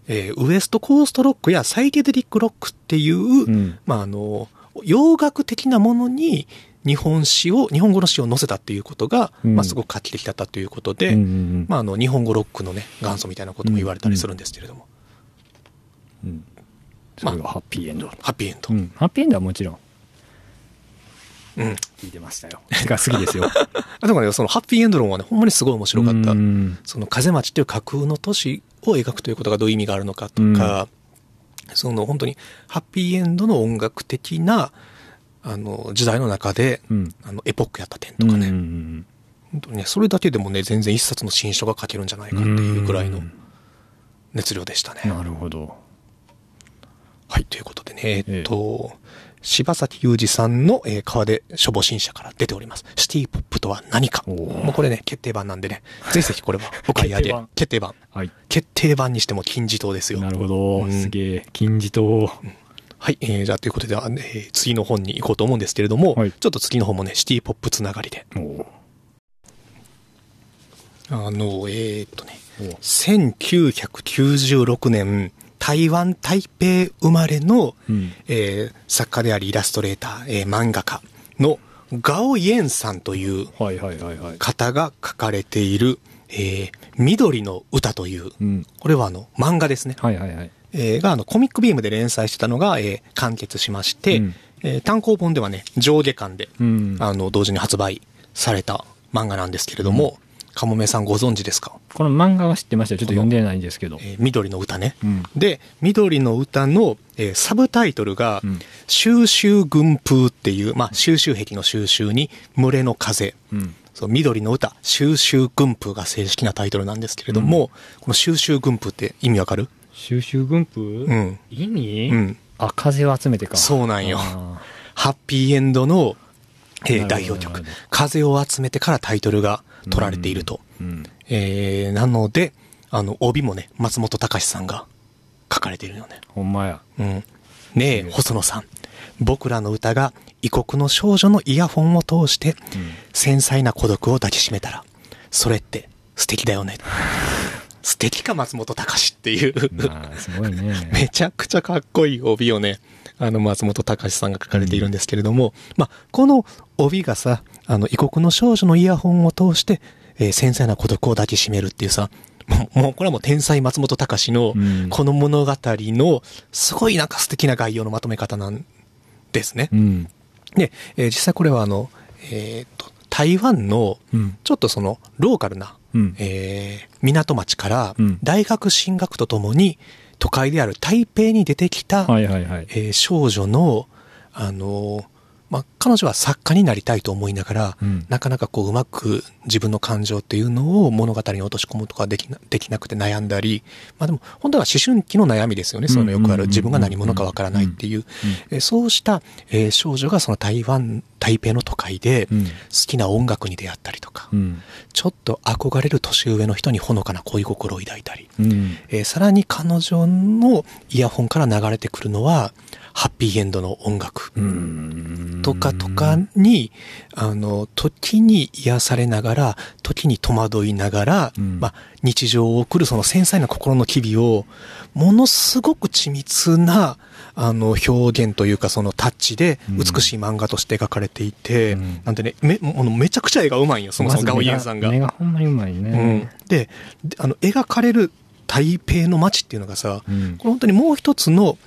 えーウエストコーストロックやサイケデリックロックっていう、んまあ、あの洋楽的なものに日本詩を、日本語の詩を載せたっていうことが、うんまあ、すごく画期的だったということで、うんうんうんまあ、あの、日本語ロックのね、元祖みたいなことも言われたりするんですけれども、うんそれがハッピーエンド。ハッピーエンド。うん。ハッピーエンドはもちろんうん。聞いてましたよ。てか好きですよ。あとね、そのハッピーエンド論はね、ほんまにすごい面白かった。うんその風町っていう架空の都市を描くということがどういう意味があるのかとか、その本当にハッピーエンドの音楽的な、あの、時代の中で、うん。あの、エポックやった点とかね、うんうん本当にね、それだけでもね、全然一冊の新書が書けるんじゃないかっていうぐらいのうん熱量でしたね。なるほど。はい、ということでね、えっと、柴崎裕二さんの、えー川出書母新社から出ております。シティポップとは何か。もうこれね、決定版なんでね、ぜひぜひこれは お買い上げ。決定版。はい。決定版にしても金字塔ですよ。なるほど。うんすげえ。金字塔。はい、えー、じゃあということで、あえー次の本に行こうと思うんですけれども、はいちょっと次の本もね、シティポップつながりで。あの、えーっとね、おー1996年、台湾台北生まれの、うんえー作家でありイラストレーター、えー漫画家のガオ・イエンさんという。方が書かれている、えー緑の歌という、うん。これはあの漫画ですね。はいはいはい。えーがあのコミックビームで連載してたのが、えー完結しまして、うんえー単行本ではね、上下巻で、うん。あの、同時に発売された漫画なんですけれども、かもめさんご存知ですか？この漫画は知ってましたよ。ちょっと読んでないんですけど。えー緑の歌ね。うんで、緑の歌の、えーサブタイトルが、うん収集群風っていう、まあ、収集癖の収集に、群れの風。うん。そう、緑の歌、収集群風が正式なタイトルなんですけれども、この収集群風って意味わかる？収集軍風？うん。意味？うん。あ、風を集めてか。そうなんよあハッピーエンドの、えーなる代表曲ほどなるほど、風を集めてからタイトルが取られていると。ーうん。えー、なので、あの、帯もね、松本隆さんが書かれているよね。ほんまや。うん。ねえ、細野さん。僕らの歌が異国の少女のイヤホンを通して、繊細な孤独を抱きしめたら、それって素敵だよね。素敵か松本隆っていう、まあ、すごいね。めちゃくちゃかっこいい帯をね、あの、松本隆さんが書かれているんですけれども、まあ、この帯がさ、あの、異国の少女のイヤホンを通して、えー繊細な孤独を抱きしめるっていうさ、もう、もうこれはもう天才松本隆のうん、この物語の、すごいなんか素敵な概要のまとめ方なんですね。うん。で、えー実際これはあの、えーっと、台湾の、うん。ちょっとその、ローカルな、うん。えー港町からうん、大学進学とともに、都会である台北に出てきた、はいはいはい。えー少女の、あのーまあ、彼女は作家になりたいと思いながら、うんなかなかこう、うまく自分の感情っていうのを物語に落とし込むとかできなできなくて悩んだり、まあでも、本当は思春期の悩みですよね。そのよくある自分が何者かわからないっていう。えーそうした、えー少女がその台湾、台北の都会で、うん好きな音楽に出会ったりとか、うん。ちょっと憧れる年上の人にほのかな恋心を抱いたり、うん。えーさらに彼女のイヤホンから流れてくるのは、ハッピーエンドの音楽うん。とかとかに、あの、時に癒されながら、時に戸惑いながら、うん。まあ、日常を送るその繊細な心の機微を、ものすごく緻密な、あの、表現というか、そのタッチで、うん。美しい漫画として描かれていて、うん。なんでね、め、もうめちゃくちゃ絵がうまいんよ、そもそもガオイエンさんが。目がほんまにうまいうん。ね。で、であの、描かれる台北の街っていうのがさ、うん。これ本当にもう一つの、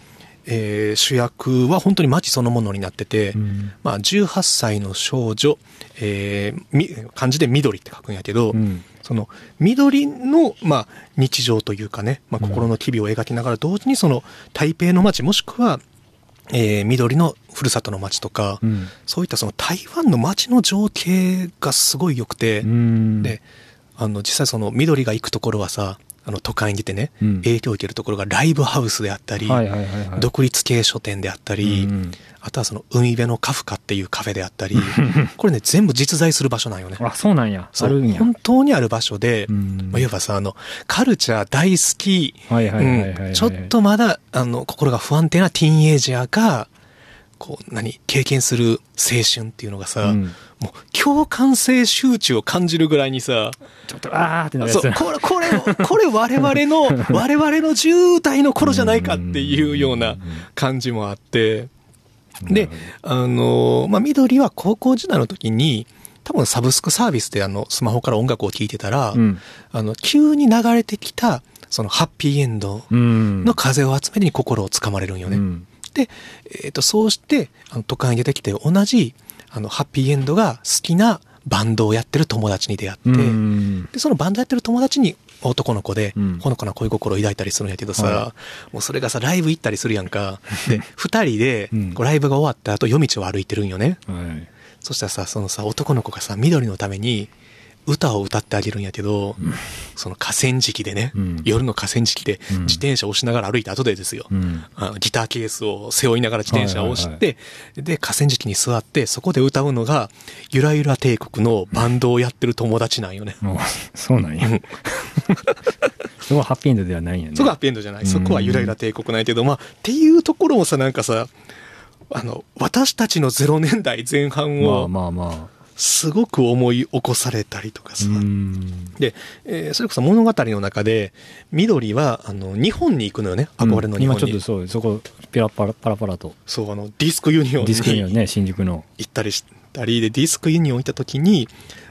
えー主役は本当に街そのものになってて、うんまあ、18歳の少女、えーみ漢字で緑って書くんやけど、うん。その緑の、まあ、日常というかね、まあ、心の機微を描きながら、同時にその台北の街もしくは、えー緑のふるさとの街とか、うん。そういったその台湾の街の情景がすごい良くて、うん。で、あの、実際その緑が行くところはさ、あの、都会に出てね、うん影響を受けるところがライブハウスであったり。独立系書店であったり、うんあとはその海辺のカフカっていうカフェであったり、これね、全部実在する場所なんよね。あ、そうなんや。そう。本当にある場所で、うんまあ、いわばさ、あの、カルチャー大好き、ちょっとまだ、あの、心が不安定なティーンエイジャーが、こう、何、経験する青春っていうのがさ、うんもう共感性集中を感じるぐらいにさ、ちょっと、あーってなるやつそう、。これ、これ、これ我々の、我々の10代の頃じゃないかっていうような感じもあって、で、あの、まあ、緑は高校時代の時に、多分サブスクサービスであの、スマホから音楽を聴いてたら、うんあの、急に流れてきた、そのハッピーエンドうん。の風を集めに心をつかまれるんよね。うんで、えっ、と、そうして、あの、都会に出てきて同じ、あの、ハッピーエンドが好きなバンドをやってる友達に出会って、うんで、そのバンドやってる友達に男の子でうん、ほのかな恋心を抱いたりするんやけどさ、はもうそれがさ、ライブ行ったりするやんか。で、二人でうん、こうライブが終わった後、夜道を歩いてるんよね。はい。そしたらさ、そのさ、男の子がさ、緑のために、歌を歌ってあげるんやけど、その河川敷でね、うん夜の河川敷でうん自転車を押しながら歩いた後でですよ。うん。あのギターケースを背負いながら自転車を押して、で、河川敷に座って、そこで歌うのが、ゆらゆら帝国のバンドをやってる友達なんよね。そうなんや。そこはハッピーエンドではないんやね。そこはハッピーエンドじゃない。うんそこはゆらゆら帝国なんやけど、まあ、っていうところもさ、なんかさ、あの、私たちの0年代前半まあを、まあますごく思い起こされたりとかあ。さ。うん。で、えーそれこそ物語の中で、緑は、あの、日本に行くのよね。憧れの日今本に。ちょっとそう、そこ、ピラパラパラパラと。そう、あの、ディスクユニオンディスクにはにね、新宿の。行ったりしたり、で、ディスクユニオン行った時に、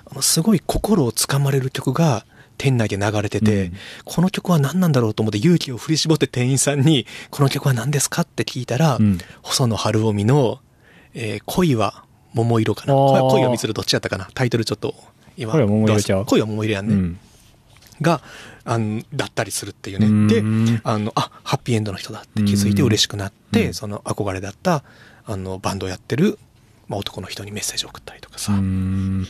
あのすごい心をつかまれる曲が、店内で流れてて、うんこの曲は何なんだろうと思って勇気を振り絞って店員さんに、この曲は何ですかって聞いたら、うん細野晴臣の、えー恋は桃色かな。恋は恋は蜜色どっちやったかな。タイトルちょっと、今。恋は桃色ちゃう？恋は桃色やんね。うん。が、あの、だったりするっていううんね。で、あの、あ、ハッピーエンドの人だって気づいてうん嬉しくなって、うんその憧れだった、あの、バンドをやってる、まあ、男の人にメッセージを送ったりとかさ。うん。デ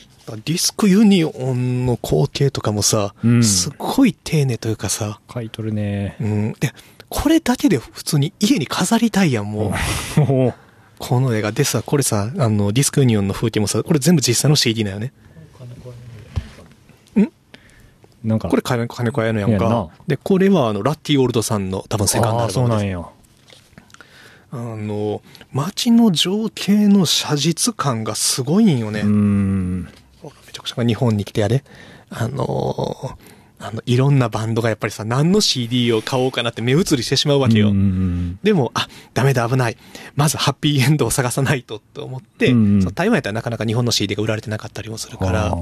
ィスクユニオンの光景とかもさ、うんすごい丁寧というかさ、書いとるね。うん。で、これだけで普通に家に飾りたいやん、もう。この映画。でさ、これさ、あの、ディスクユニオンの風景もさ、これ全部実際の CD だよね。なんか。これ金金子屋のやんか。で、これはあの、ラッティオールドさんの多分セカンドああ、アルバムですそうなんや。あの、街の情景の写実感がすごいんよね。うん。めちゃくちゃ日本に来てやれ。あの、あの、いろんなバンドがやっぱりさ、何の CD を買おうかなって目移りしてしまうわけよ。うんうんでも、あ、ダメだ、危ない。まずハッピーエンドを探さないと、と思って、うんうんそう台湾やったらなかなか日本の CD が売られてなかったりもするうん。から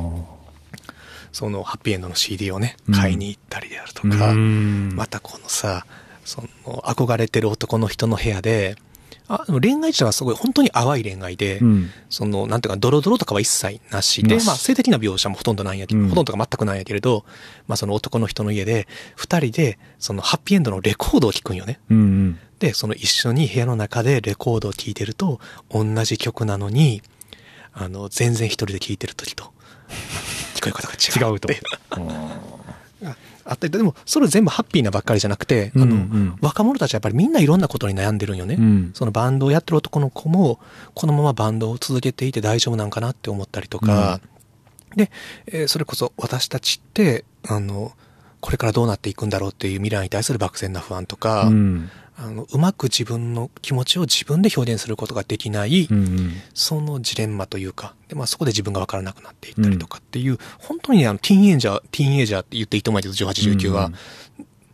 そのハッピーエンドの CD をねうん、買いに行ったりであるとか、うんまたこのさ、その、憧れてる男の人の部屋で、あ、でも恋愛自体はすごい本当に淡い恋愛で、うん。その、なんていうか、ドロドロとかは一切なしで、まあ、性的な描写もほとんどないんやけど、うんほとんどが全くないんやけれど、まあ、その男の人の家で、二人で、その、ハッピーエンドのレコードを聴くんよね。うんうん。で、その一緒に部屋の中でレコードを聴いてると、同じ曲なのに、あの、全然一人で聴いてる時と、聞こえ方が違う。違うと あったり、でも、それ全部ハッピーなばっかりじゃなくて、あの、うん。うん若者たちはやっぱりみんないろんなことに悩んでるんよね。うん。そのバンドをやってる男の子も、このままバンドを続けていて大丈夫なんかなって思ったりとか、で、えーそれこそ私たちって、あの、これからどうなっていくんだろうっていう未来に対する漠然な不安とか、うん。あの、うまく自分の気持ちを自分で表現することができない、うんうん。そのジレンマというか、で、まあそこで自分がわからなくなっていったりとかっていう、本当にねあの、ティーンエイジャー、ティーンエイジャーって言っていいと思うけど、18、19は、うん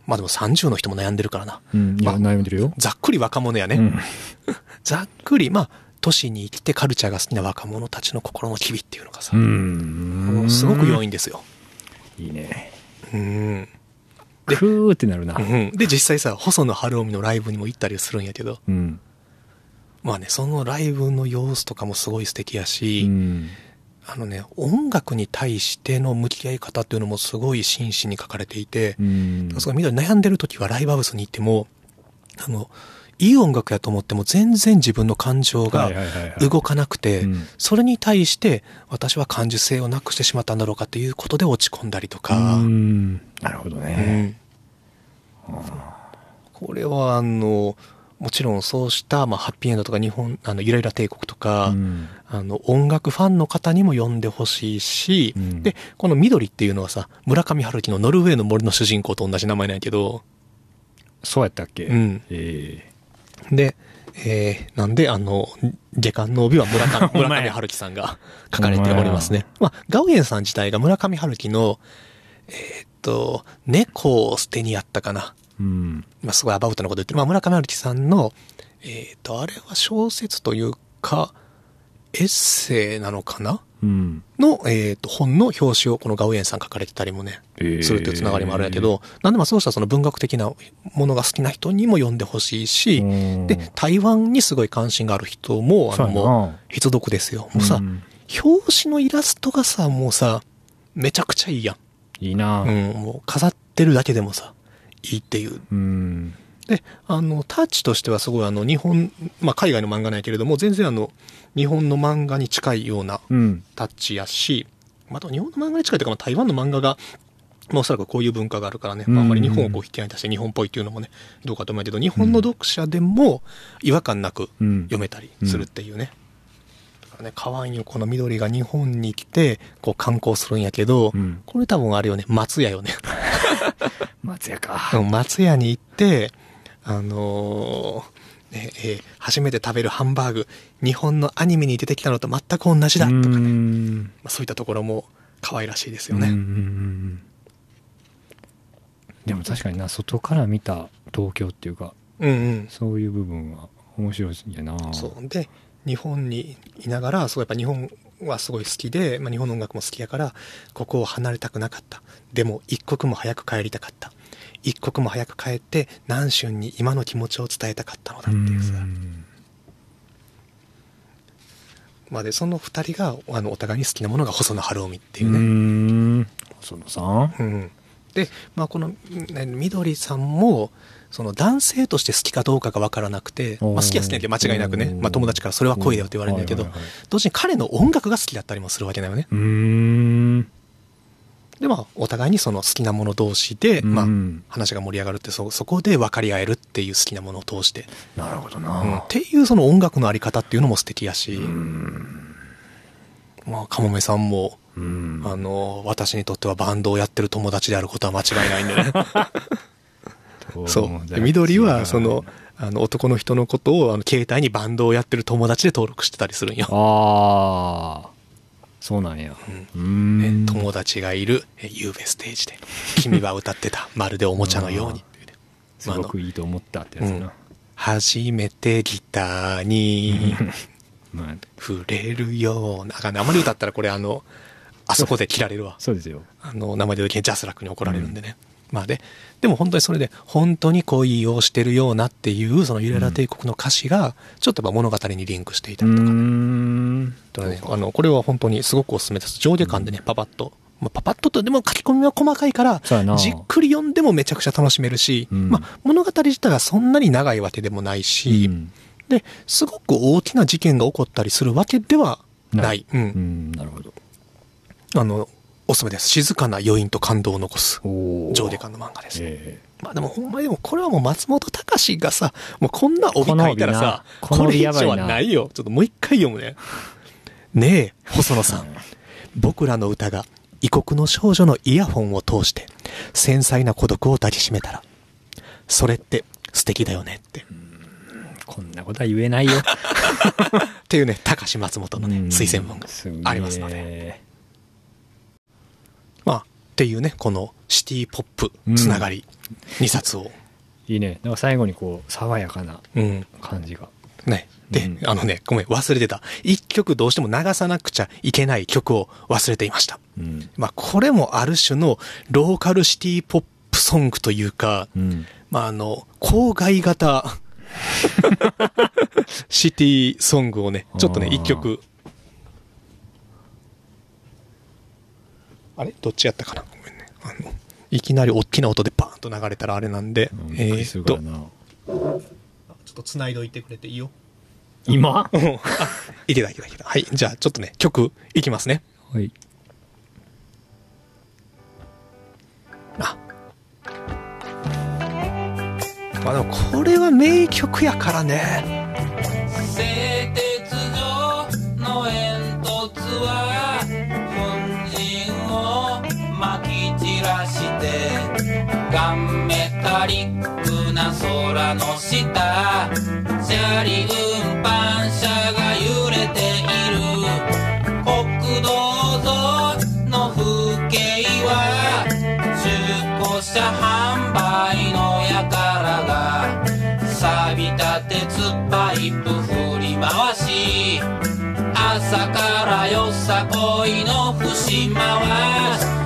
まあでも30の人も悩んでるからな。うん。まあ悩んでるよ。ざっくり若者やね。うん。ざっくり、まあ、都市に生きてカルチャーが好きな若者たちの心の機微っていうのがさ、うん。すごく良いんですよ。いいね。うん。クーってなるなう。ん。で、実際さ、細野晴臣のライブにも行ったりするんやけど、うん。まあね、そのライブの様子とかもすごい素敵やうし、ん。あのね、音楽に対しての向き合い方っていうのもすごい真摯に書かれていてう、ん。すごい緑悩んでる時はライブハウスに行っても、あの、いい音楽やと思っても全然自分の感情が動かなくてうん、それに対して私は感受性をなくしてしまったんだろうかっていうことで落ち込んだりとか、うん。なるほどうね。ん。これはあの、もちろんそうした、まあ、ハッピーエンドとか日本、あの、ゆらゆら帝国とか、うん。あの、音楽ファンの方にも読んでほしいし、うん。で、この緑っていうのはさ、村上春樹のノルウェーの森の主人公と同じ名前なんやけど、そうやったっけ？うん。えで、えー、なんで、あの、下巻の帯は村上、村上春樹さんが書かれておりますね。まあ、ガウエンさん自体が村上春樹の、えーっと、猫を捨てにやったかな。えうん。まあ、すごいアバウトなこと言ってる。まあ、村上春樹さんの、えーっと、あれは小説というか、エッセイなのかな？うん。の、えーっと、本の表紙をこのガウエンさん書かれてたりもね、ええするというつながりもあるんやけど、なんでまあそうしたその文学的なものが好きな人にも読んでほしいし、うんで、台湾にすごい関心がある人も、あの、もう、必読ですよ。もうさ、うん表紙のイラストがさ、もうさ、めちゃくちゃいいやん。いいなうん、もう飾ってるだけでもさ、いいっていう。うん。で、あの、タッチとしてはすごいあの、日本、まあ海外の漫画なんやけれども、全然あの、日本の漫画に近いようなうん。タッチやし、また日本の漫画に近いというか、まあ、台湾の漫画が、まあ、おそらくこういう文化があるからね、まあ、あんまり日本をこう引き合いに出して日本っぽいっていうのもね、どうかと思うけど、日本の読者でも違和感なくうん読めたりするっていうね。だからね、可愛いよ、この緑が日本に来て、こう観光するんやけど、うんこれ多分あれよね、松屋よね。松屋か。うん松屋に行って、あのーねえー初めて食べるハンバーグ、日本のアニメに出てきたのと全く同じだとかね、うんまあ、そういったところも可愛らしいですよね。でも確かにな、外から見た東京っていうか、うんうん。そういう部分は面白いやな。そう。で、日本にいながら、そうやっぱ日本はすごい好きで、まあ、日本の音楽も好きやから、ここを離れたくなかった。でも、一刻も早く帰りたかった。一刻も早く帰って、南春に今の気持ちを伝えたかったのだっていうさ。んまあで、その二人が、あの、お互いに好きなものが細野晴臣っていううね。ん。細野さんうん。で、まあこの、ねみどりさんも、その男性として好きかどうかがわからなくて、まあ好きは好きだけど間違いなくね、まあ友達からそれは恋だよって言われるんだけど同時に彼の音楽が好きだったりもするわけだよね。うーん。で、まあお互いにその好きなもの同士で、まあうん話が盛り上がるって、そ、そこで分かり合えるっていう好きなものを通して、なるほどうん、なっ。ていうその音楽のあり方っていうのも素敵やし、うん。まあかもめさんも、うんあの、私にとってはバンドをやってる友達であることは間違いないんでね。そう。で緑は、その、あの、男の人のことを、あの、携帯にバンドをやってる友達で登録してたりするんよ。ああ。そうなんや。うーねん。友達がいるえ夕べステージで、君は歌ってた、まるでおもちゃのように。すごくいいと思ったってやつうんな。初めてギターに まあ、触れるような、あかんまり歌ったらこれあの、あそこで切られるわ。そうですよ。あの、生で時にジャスラックに怒られるんでね。まあで、でも本当にそれで、本当に恋をしてるようなっていう、そのユレラ帝国の歌詞が、ちょっとやっぱ物語にリンクしていたりとか。ん。とかね、あの、これは本当にすごくおすすめです。上下感でね、パパッと。まあ、パパッとと、でも書き込みは細かいからじっくり読んでもめちゃくちゃ楽しめるし、うんまあ、物語自体はそんなに長いわけでもないし、うんで、すごく大きな事件が起こったりするわけではない。う。うんん、なるほど。あの、おすすめです。静かな余韻と感動を残す。上下感の漫画です。えまあでもほんまにでもこれはもう松本隆がさ、もうこんな帯書いたらさ、これ以上はないよ。ちょっともう一回読むね。ねえ、細野さん。僕らの歌が異国の少女のイヤホンを通して繊細な孤独を抱きしめたら、それって素敵だよねって。ーこんなことは言えないよ。っていうね、高橋松本のね、うん推薦文がありますので。まあ、っていうね、このシティポップつながり、2冊を。いいね。だから最後にこう、爽やかなうん。感じが。ね。で、うんあのね、ごめん、忘れてた。一曲どうしても流さなくちゃいけない曲を忘れていました。うん。まあ、これもある種のローカルシティポップソングというか、うん。まあ、あの、郊外型 シティソングをね、ちょっとね一曲。あれ？どっちやったかな？ごめんね。あの、いきなり大きな音でバーンと流れたらあれなんで、びっくりすえーっと。ちょっと繋いどいてくれていいよ。今？うんあ、いけたいけたいけた。はい。じゃあ、ちょっとね、曲いきますね。はい。あ。まあでも、これは名曲やからね。製鉄所の煙突は粉塵をまき散らしてガンメタリックな空の下砂利運搬車が揺れている国道沿いの風景は中古車販売の輩が錆びた鉄パイプ振り回し。朝からよさこいの節回し。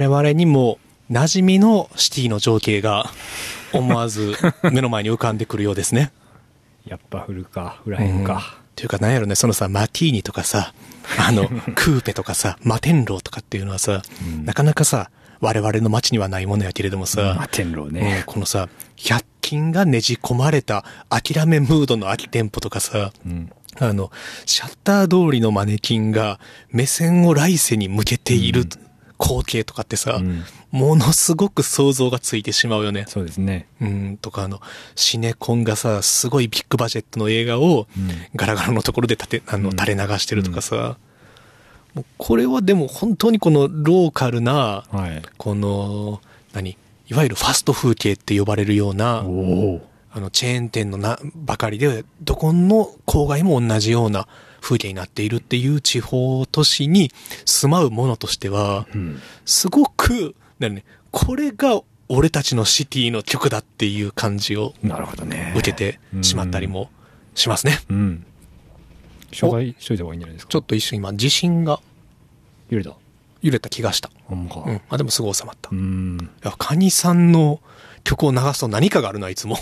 我々にも馴染みのシティの情景が思わず 目の前に浮かんでくるようですね。やっぱ降るか、降らへんか。っていうかなんやろね、そのさ、マティーニとかさ、あの、クーペとかさ、摩天楼とかっていうのはさ、うんなかなかさ、我々の街にはないものやけれどもさ、摩天楼うんね。このさ、100均がねじ込まれた諦めムードの空き店舗とかさ、うん。あの、シャッター通りのマネキンが目線を来世に向けている光景とかってさ、うんものすごく想像がついてしまうよね。そうですね。うん、とかあの、シネコンがさ、すごいビッグバジェットの映画を、うんガラガラのところで立て、あの、うん垂れ流してるとかさ、もうこれはでも本当にこのローカルな、はい。この、何いわゆるファスト風景って呼ばれるような、おあの、チェーン店のな、ばかりで、どこの郊外も同じような風景になっているっていう地方都市に住まう者としては、うん。すごく、ね、これが俺たちのシティの曲だっていう感じを。受けてしまったりもしますね。うん。紹介しといた方がいいんじゃないですか？ちょっと一瞬今、地震が揺れた？揺れた気がした。ほんまか。うん。あ、でもすぐ収まった。ういん。や、カニさんの曲を流すと何かがあるな、いつも。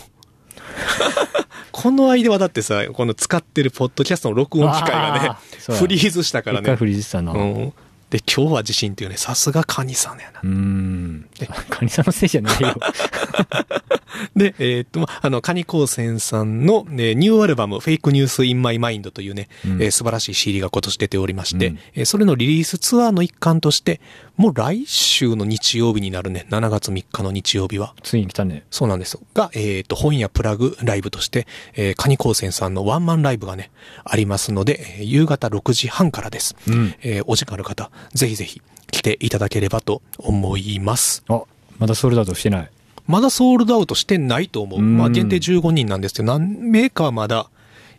この間はだってさ、この使ってるポッドキャストの録音機械がねフリーズしたからね。一回フリーズしたな。う。ん。で、今日は地震っていうね、さすがカニさんやな。ん。カニさんのせいじゃないよ。で、えーっと、ま、あの、カニ高専さんの、ね、ニューアルバム、 Fake News in My Mind というね、うんえー素晴らしい CD が今年出ておりまして、うんえーそれのリリースツアーの一環として、もう来週の日曜日になるね、7月3日の日曜日は、ついに来たね。そうなんですよ。が、えーっと、本屋プラグライブとして、えーカニ高専さんのワンマンライブがね、ありますので、えー夕方6時半からです。うん。えーお時間ある方、ぜひぜひ来ていただければと思います。あ、まだソールドアウトしてない。まだソールドアウトしてないと思う。うんまあ限定15人なんですけど、何名かはまだ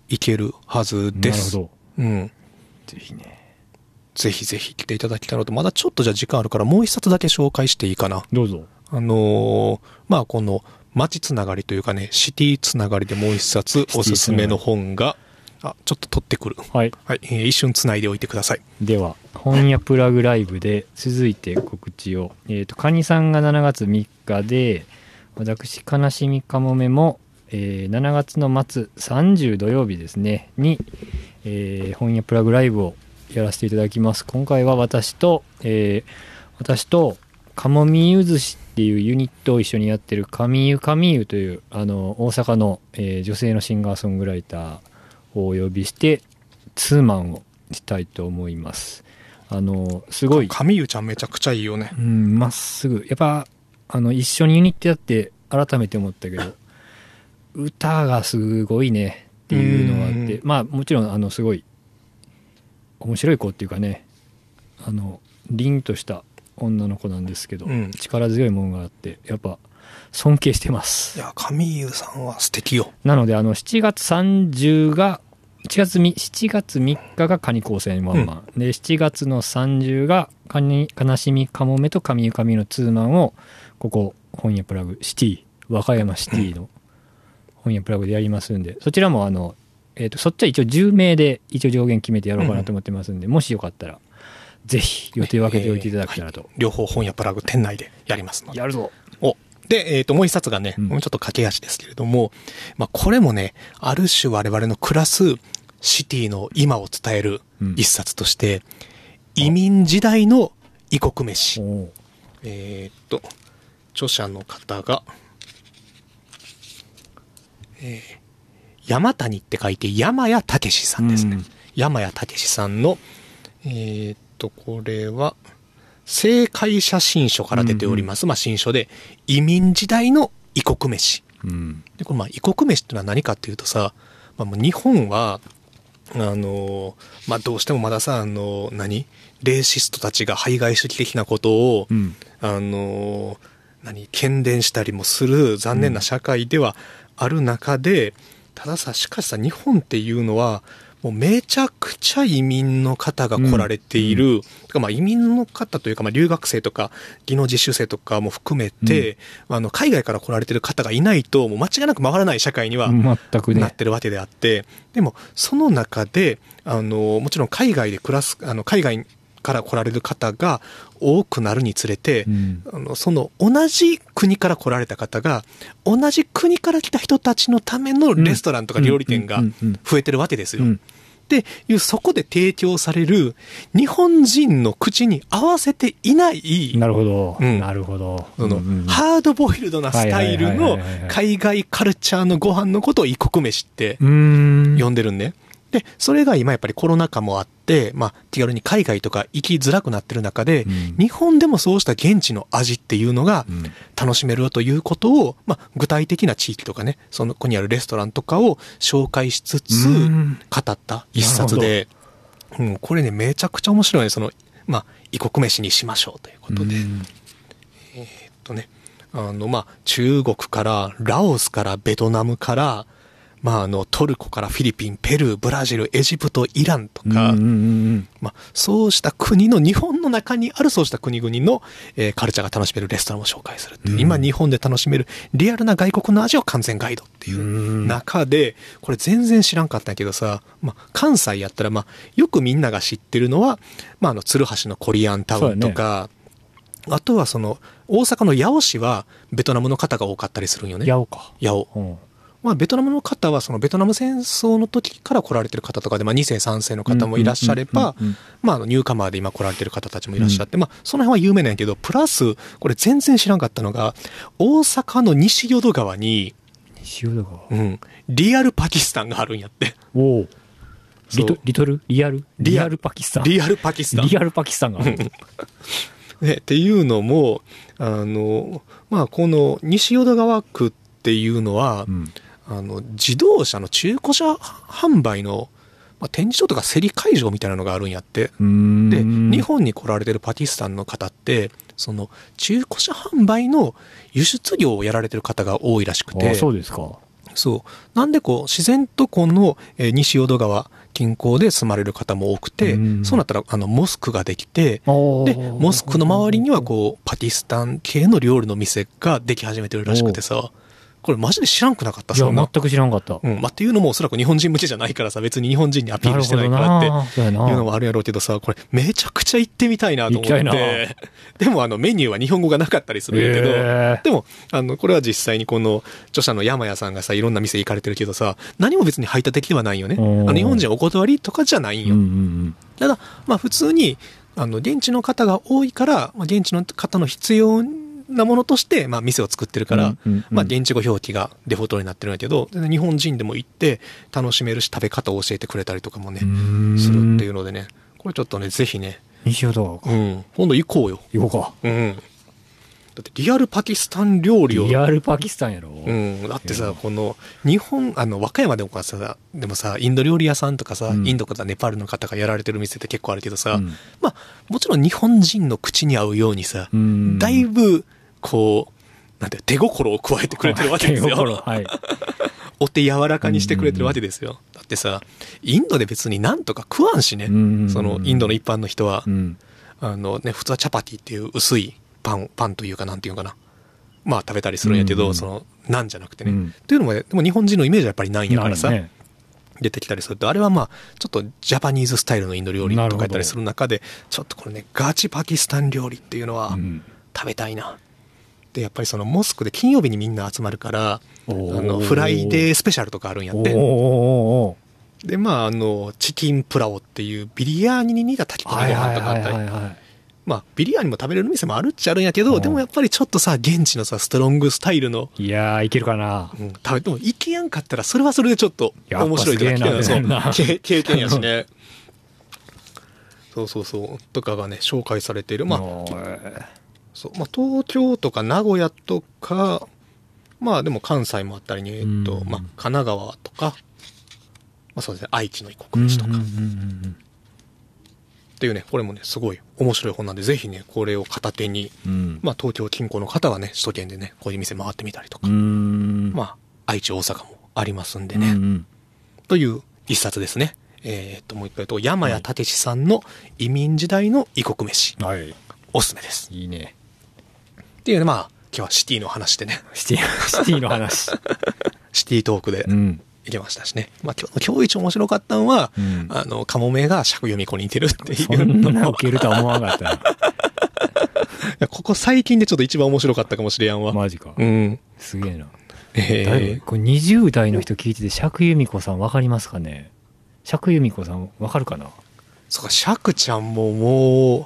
いけるはずです。なるほうん。ぜひね。ぜひぜひ来ていただきたいのと、まだちょっとじゃあ時間あるからもう一冊だけ紹介していいかな。どうぞ。あのーまあこの街つながりというかね、シティつながりでもう一冊おすすめの本が、あ、ちょっと取ってくる。はい。はい、えー一瞬つないでおいてください。では、本屋プラグライブで続いて告知を。えっ、と、カニさんが7月3日で、私、悲しみかもめも、えー7月の末、30土曜日ですね、に、えー本屋プラグライブをやらせていただきます。今回は私と、えー私と、かもみゆずしっていうユニットを一緒にやってるかみゆかみゆという、あの、大阪の、えー女性のシンガーソングライターをお呼びして、ツーマンをしたいと思います。あの、すごい、神湯ちゃんめちゃくちゃいいよね。うん、まっすぐ。やっぱ、あの、一緒にユニットやって改めて思ったけど、歌がすごいねっていうのがあってう、まあもちろん、あの、すごい、面白い子っていうかね、あの、凛とした女の子なんですけど、うん力強いものがあって、やっぱ、尊敬してますい。や、神湯さんは素敵よ。なので、あの、7月30が、7月み7月3日がカニ高専ワンマン、で、7月の30がカニ、悲しみかもめと神ゆかみのツーマンを、ここ、本屋プラグ、シティ、和歌山シティの本屋プラグでやりますんで、そちらもあの、えっ、と、そっちは一応10名で一応上限決めてやろうかなと思ってますんで、もしよかったら、ぜひ予定を分けておいていただけたらと。両方本屋プラグ店内でやりますので。やるぞお。で、えっ、と、もう一冊がね、うんもうちょっと駆け足ですけれども、まあ、これもね、ある種我々の暮らすシティの今を伝えるうん一冊として、移民時代の異国飯。えーっと、著者の方が、えー山谷って書いて山谷武史さんですね。うん山谷武史さんの、えーっと、これは、正解写真書から出ております。まあ、新書で、移民時代の異国飯。うん。で、これまあ、異国飯ってのは何かっていうとさ、まあ、もう日本は、あの、まあ、どうしてもまださ、あの、何？レーシストたちが排外主義的なことを、うん。あの、何喧伝したりもする残念な社会ではある中で、たださ、しかしさ、日本っていうのは、もうめちゃくちゃ移民の方が来られている、てかまあ移民の方というか、まあ留学生とか技能実習生とかも含めて、あの海外から来られてる方がいないと、もう間違いなく回らない社会には全くね。なってるわけであって、でもその中で、あの、もちろん海外で暮らす、あの海外から来られる方が多くなるにつれて、うん。あの、その同じ国から来られた方が、同じ国から来た人たちのためのレストランとか料理店が増えてるわけですよ。うんっていう、そこで提供される日本人の口に合わせていない、なるほど。うんなるほど。その、うんハードボイルドなスタイルの海外カルチャーのご飯のことを異国飯って。呼んでるんね。で、それが今やっぱりコロナ禍もあって、まあ、手軽に海外とか行きづらくなってる中で、うん。日本でもそうした現地の味っていうのがうん。楽しめるよということを、まあ、具体的な地域とかね、その子にあるレストランとかを紹介しつつ、うん。語った一冊で、うん、これね、めちゃくちゃ面白いね。その、まあ、異国飯にしましょうということで、うん。えっとね、あの、まあ、中国から、ラオスから、ベトナムから、まあ、あの、トルコからフィリピン、ペルー、ブラジル、エジプト、イランとか、そうした国の、日本の中にあるそうした国々の、えーカルチャーが楽しめるレストランを紹介するっていう、うん今日本で楽しめるリアルな外国の味を完全ガイドっていううん中で、これ全然知らんかったんやけどさ、まあ、関西やったら、まあ、よくみんなが知ってるのは、まあ、あの、鶴橋のコリアンタウンとか、あとはその、大阪の八尾市はベトナムの方が多かったりするんよね。やおうか。八尾。うんまあ、ベトナムの方は、そのベトナム戦争の時から来られてる方とかで、まあ、2世、3世の方もいらっしゃればニューカマーで今来られてる方たちもいらっしゃって、まあ、その辺は有名なんやけど、プラス、これ全然知らんかったのが、大阪の西淀川に、西淀川。うん、リアルパキスタンがあるんやって。おリトリトル？リアル？リアルパキスタン？リアルパキスタン。リアルパキスタンが。ね、っていうのも、あの、まあ、この西淀川区っていうのは、うんあの、自動車の中古車販売の、まあ、展示場とか競り会場みたいなのがあるんやって。で、日本に来られてるパキスタンの方って、その、中古車販売の輸出業をやられてる方が多いらしくて、あそうですか。そう。なんでこう、自然とこの、えー西淀川近郊で住まれる方も多くて、うんそうなったら、あの、モスクができて、おで、モスクの周りにはこう、パキスタン系の料理の店ができ始めてるらしくてさ、これマジで知らんくなかったいや、全く知らんかった。うん。まあ、っていうのもおそらく日本人向けじゃないからさ、別に日本人にアピールしてないからって。いうのもあるやろうけどさ、これめちゃくちゃ行ってみたいなと思って。でもあのメニューは日本語がなかったりするんやけど、へーでも、あの、これは実際にこの著者の山谷さんがさ、いろんな店行かれてるけどさ、何も別に排他的ではないよね。あうんの日本人お断りとかじゃないんよ。うんうんただ、まあ普通に、あの、現地の方が多いから、まあ、現地の方の必要なものとして、まあ店を作ってるから、うんうんうんまあ現地語表記がデフォルトになってるんやけど、日本人でも行って楽しめるし食べ方を教えてくれたりとかもねう、ん。するっていううのでね、これちょっとね、ぜひね、西淀川か。うん、今度行こうよ。行こうん。だってリアルパキスタン料うか。理を。リアルパキスタンやろ。うん。だってさこの、日本、あの、和歌山でもさ、でもさ、インド料理屋さんとかさ、うんインドからネパールの方がやられてる店って結構あるけどさ、うんまあ、もちろん日本人の口に合うようにさ、うんだいぶ、こう、なんて、手心を加えてくれてるわけですよ。はい。お手柔らかにしてくれてるわけですよ。だってさ、インドで別になんとか食わんしね、うんその、インドの一般の人はう、ん。あのね、普通はチャパティっていう薄いパン、パンというかなんていうかな。まあ食べたりするんやけど、うんその、なんじゃなくてね。うんっていうのもね、でも日本人のイメージはやっぱりないんやからさ、出てきたりすると、あれはまあ、ちょっとジャパニーズスタイルのインド料理とかやったりする中で、ちょっとこれね、ガチパキスタン料理っていうのはうん食べたいな。で、やっぱりそのモスクで金曜日にみんな集まるから、あの、フライデースペシャルとかあるんやって。で、まあ、あの、チキンプラオっていうビリヤーニに似た炊き込みご飯とかあったり。まあ、ビリヤーニも食べれる店もあるっちゃあるんやけど、うんでもやっぱりちょっとさ、現地のさ、ストロングスタイルの、いやー、いけるかな。うん、食べても、いけやんかったら、それはそれでちょっと面白いとか経 経験やしね。そうそうそう。とかがね、紹介されている。まあ、そうまあ、東京とか名古屋とか、まあでも関西もあったりに、えっと、うんまあ、神奈川とか、まあそうですね、愛知の異国飯とか、っていうね、これもね、すごい面白い本なんで、ぜひね、これを片手に、うんうん。まあ、東京近郊の方はね、首都圏でね、こういう店回ってみたりとか、うん。まあ、愛知、大阪もありますんでね、うんうんという一冊ですね。えーっと、もう一回言うと、山谷武さんの移民時代の異国飯、はい。おすすめです。いいね。っていうね、まあ、今日はシティの話でね、シティ、シティの話。シティトークでうん。いけましたしね。まあ、今日の今日一面白かったのは、うんあの、カモメが釈由美子に似てるっていそうんのもな受けるとは思わなかった ここ最近でちょっと一番面白かったかもしれやんわ。マジかう。ん。すげえな。えー誰これ20代の人聞いてて、釈由美子さんわかりますかね？釈由美子さんわかるかな？そうか、釈ちゃんももう、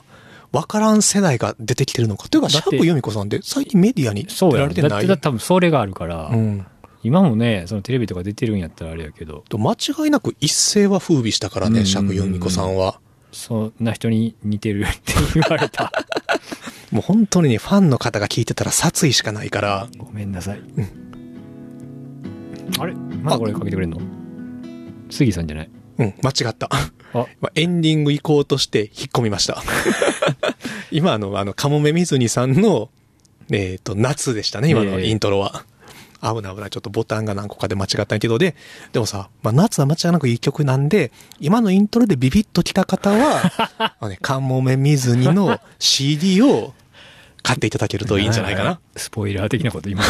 わからん世代が出てきてるのか。というか、だって釈由美子さんって最近メディアに出そうやられてない？だってだって多分それがあるから、うん。今もね、そのテレビとか出てるんやったらあれやけど、と間違いなく一世は風靡したからね、うんうんうん釈由美子さんは。そんな人に似てるって言われた。もう本当にね、ファンの方が聞いてたら殺意しかないから、ごめんなさい。あれ？まだこれかけてくれんの？杉さんじゃないうん、間違った。エンディング行こうとして引っ込みました。今あの、あの、かもめみずにさんの、えっ、と、夏でしたね、今のええイントロは。危ない危ない。ちょっとボタンが何個かで間違ったけど、で、でもさ、まあ、夏は間違いなくいい曲なんで、今のイントロでビビッと来た方は、あのね、かもめみずにの CD を買っていただけるといいんじゃないかな。スポイラー的なこと今。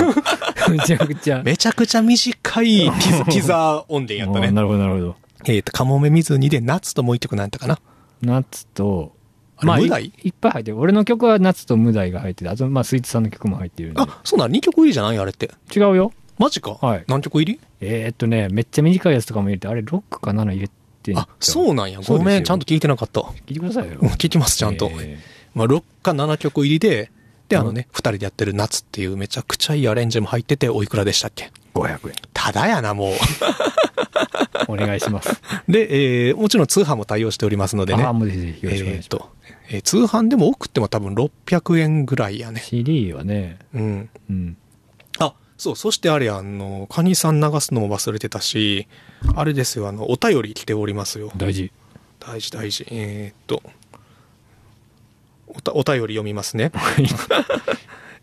めちゃくちゃ。めちゃくちゃ短いティザー音源やったね。あなるほど、なるほど。えっ、と、かもめみずにで夏ともう一曲なんたかな。夏と、あれ無題？いいっぱい入ってる。俺の曲は夏と無題が入ってて、あと、まあ、スイーツさんの曲も入ってるんで。あ、そうなの ?2 曲入りじゃない？あれって。違うよ。マジか？はい何曲入り？えー、っとね、めっちゃ短いやつとかも入れて、あれ6か7入れてあ、そうなんや。ごめん、ちゃんと聞いてなかった。聞いてくださいようん。聞きます、ちゃんと。えまあ、6か7曲入りで、で、あのね、2人でやってる夏っていうめちゃくちゃいいアレンジも入ってて、おいくらでしたっけ？ー500円。ただやな、もう。お願いします。で、えー、もちろん通販も対応しておりますのでねああ、。もうぜひぜひよろしくお願いします。えーえー通販でも多くても多分600円ぐらいやね。CD はね、うん。うん。あ、そう、そしてあれや、あの、カニさん流すのも忘れてたし、あれですよ、あの、お便り来ておりますよ。大事。大事大事。えーっと、おたお便り読みますね。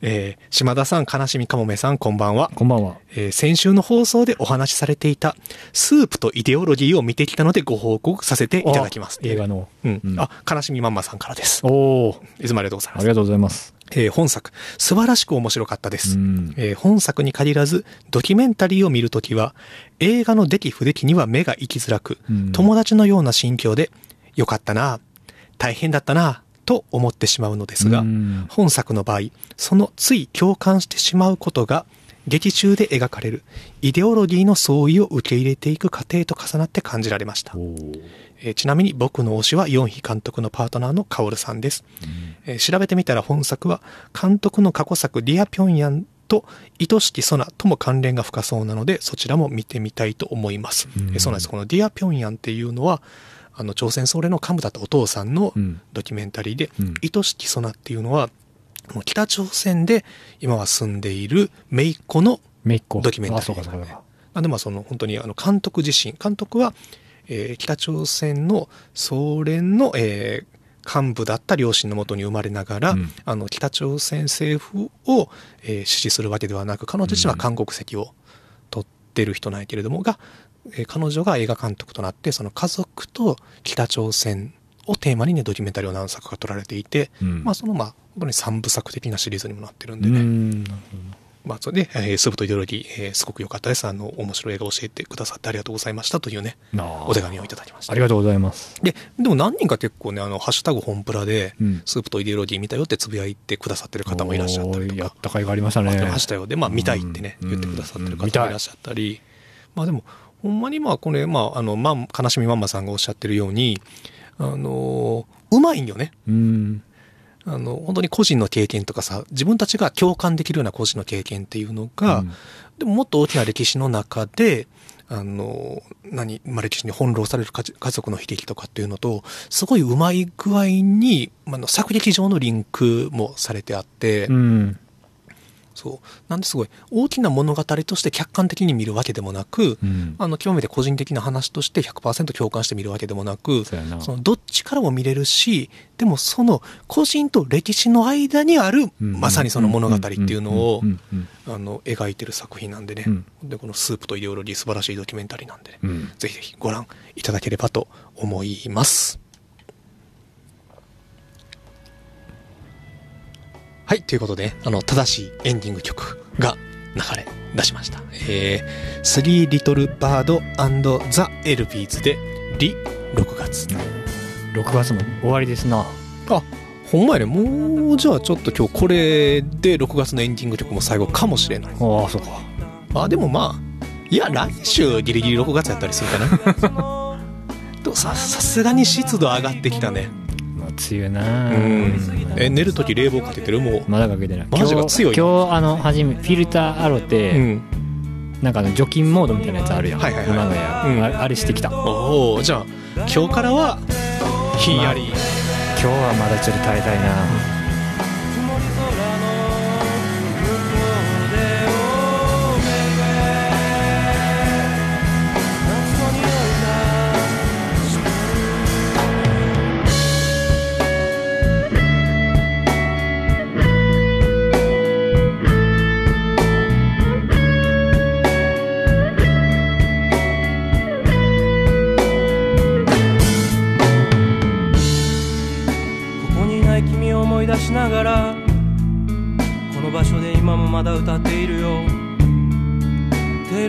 えー島田さん、悲しみかもめさん、こんばんは。こんばんは。えー先週の放送でお話しされていた、スープとイデオロギーを見てきたのでご報告させていただきます。あ映画の。うん。うんあ、悲しみまんまさんからです。おおいつもありがとうございます。ありがとうございます。えー本作、素晴らしく面白かったです。うんえー本作に限らず、ドキュメンタリーを見るときは、映画の出来不出来には目が行きづらく、うん友達のような心境で、よかったな、大変だったな、と思ってしまうのですが、うん本作の場合、そのつい共感してしまうことが、劇中で描かれるイデオロギーの相違を受け入れていく過程と重なって感じられました。えーちなみに僕の推しはヨンヒ監督のパートナーのカオルさんです。えー調べてみたら本作は監督の過去作ディアピョンヤンと愛しきソナとも関連が深そうなのでそちらも見てみたいと思います。うんえーそうなんです。このディアピョンヤンっていうのはあの朝鮮総連の幹部だったお父さんのうん。ドキュメンタリーで、うん愛しきソナっていうのは北朝鮮で今は住んでいる姪っ子の。ドキュメンタリー。あ、そうかそうかそうか。あでもその本当にあの監督自身、監督は、えー北朝鮮の総連の、えー幹部だった両親のもとに生まれながら、うん。あの北朝鮮政府を、えー支持するわけではなく彼女自身は韓国籍を取ってる人なんやけれどもが、えー彼女が映画監督となってその家族と北朝鮮をテーマにねドキュメンタリーを何作か撮られていて、うんまあそのまあ本当に三部作的なシリーズにもなってるんうでね、ん。まあ、それで、えースープとイデオロギー、えーすごく良かったです。あの、面白い映画を教えてくださってありがとうございましたというね、お手紙をいただきました。ありがとうございます。で、でも何人か結構ね、あの、ハッシュタグ本プラで、うんスープとイデオロギー見たよってつぶやいてくださってる方もいらっしゃったりとかおーやっ、た甲斐がありましたね。あってましたよ。で、まあ、見たいってね、うん言ってくださってる方もいらっしゃったり、まあでも、ほんまにまあ、これ、まあ、あの、まあ、悲しみマンマさんがおっしゃってるように、あのーうまいんよね。うん。あの、本当に個人の経験とかさ、自分たちが共感できるような個人の経験っていうのが、うんでももっと大きな歴史の中で、あの、何、まあ、歴史に翻弄される家家族の悲劇とかっていうのと、すごいうまい具合に、まああの、作劇上のリンクもされてあって、うん。そう。なんですごい、大きな物語として客観的に見るわけでもなく、うん。あの、極めて個人的な話として100%共感して見るわけでもなく、そのどっちからも見れるし、でもその個人と歴史の間にある、うん。まさにその物語っていうのを描いてる作品なんでね。うん。で、このスープとイデオロギー素晴らしいドキュメンタリーなんでね。うんうん。ぜひぜひご覧いただければと思います。はい、ということで、あの、正しいエンディング曲が流れ出しました。えー、スリーリトルバードザ・エルビーズで、リ6月。6月も終わりですな。あ、ほんまやね。もう、じゃあちょっと今日これで6月のエンディング曲も最後かもしれない。ああ、そうか。あ、でもまあ、いや、来週ギリギリ6月やったりするかな。とさ、さすがに湿度上がってきたね。まあ、梅雨な。うあん。え、寝るとき冷房かけてる？もう。まだかけてない。マジか強いな。今日、今日あの、初め、フィルター洗って、うん。なんかあの除菌モードみたいなやつあるやん、はいはいはい。今のや、うん。ああれしてきた。今おおじゃあ今日からはひんやり、日はまだちょっと耐えたいな、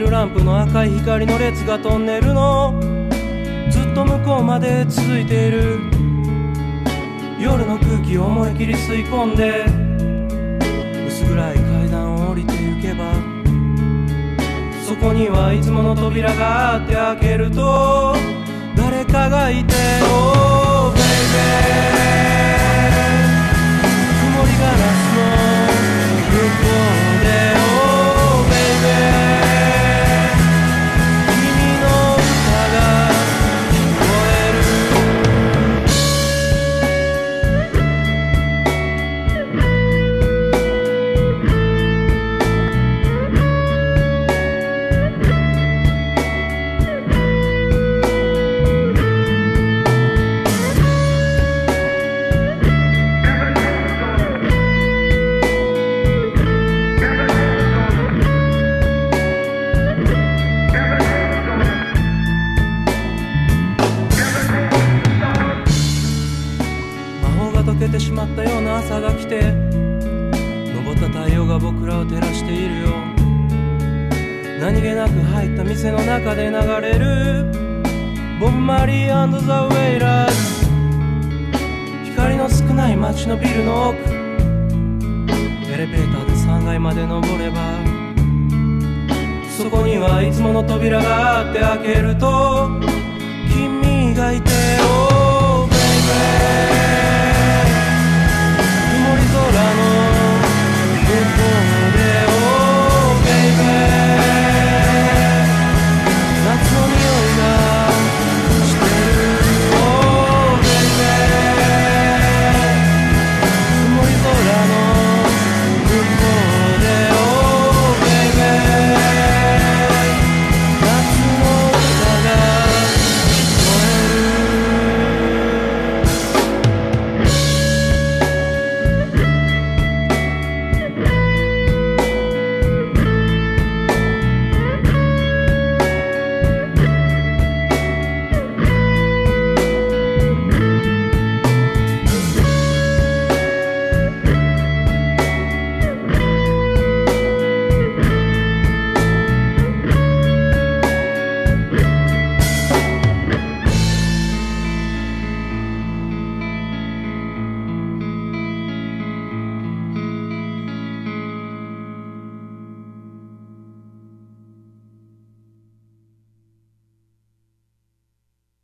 ランプの赤い光の列がトンネルの。ずっと向こうまで続いている。夜の空気を思い切り吸い込んで薄暗い階段を降りて行けばそこにはいつもの扉があって開けると誰かがいて Oh baby 曇りガラスの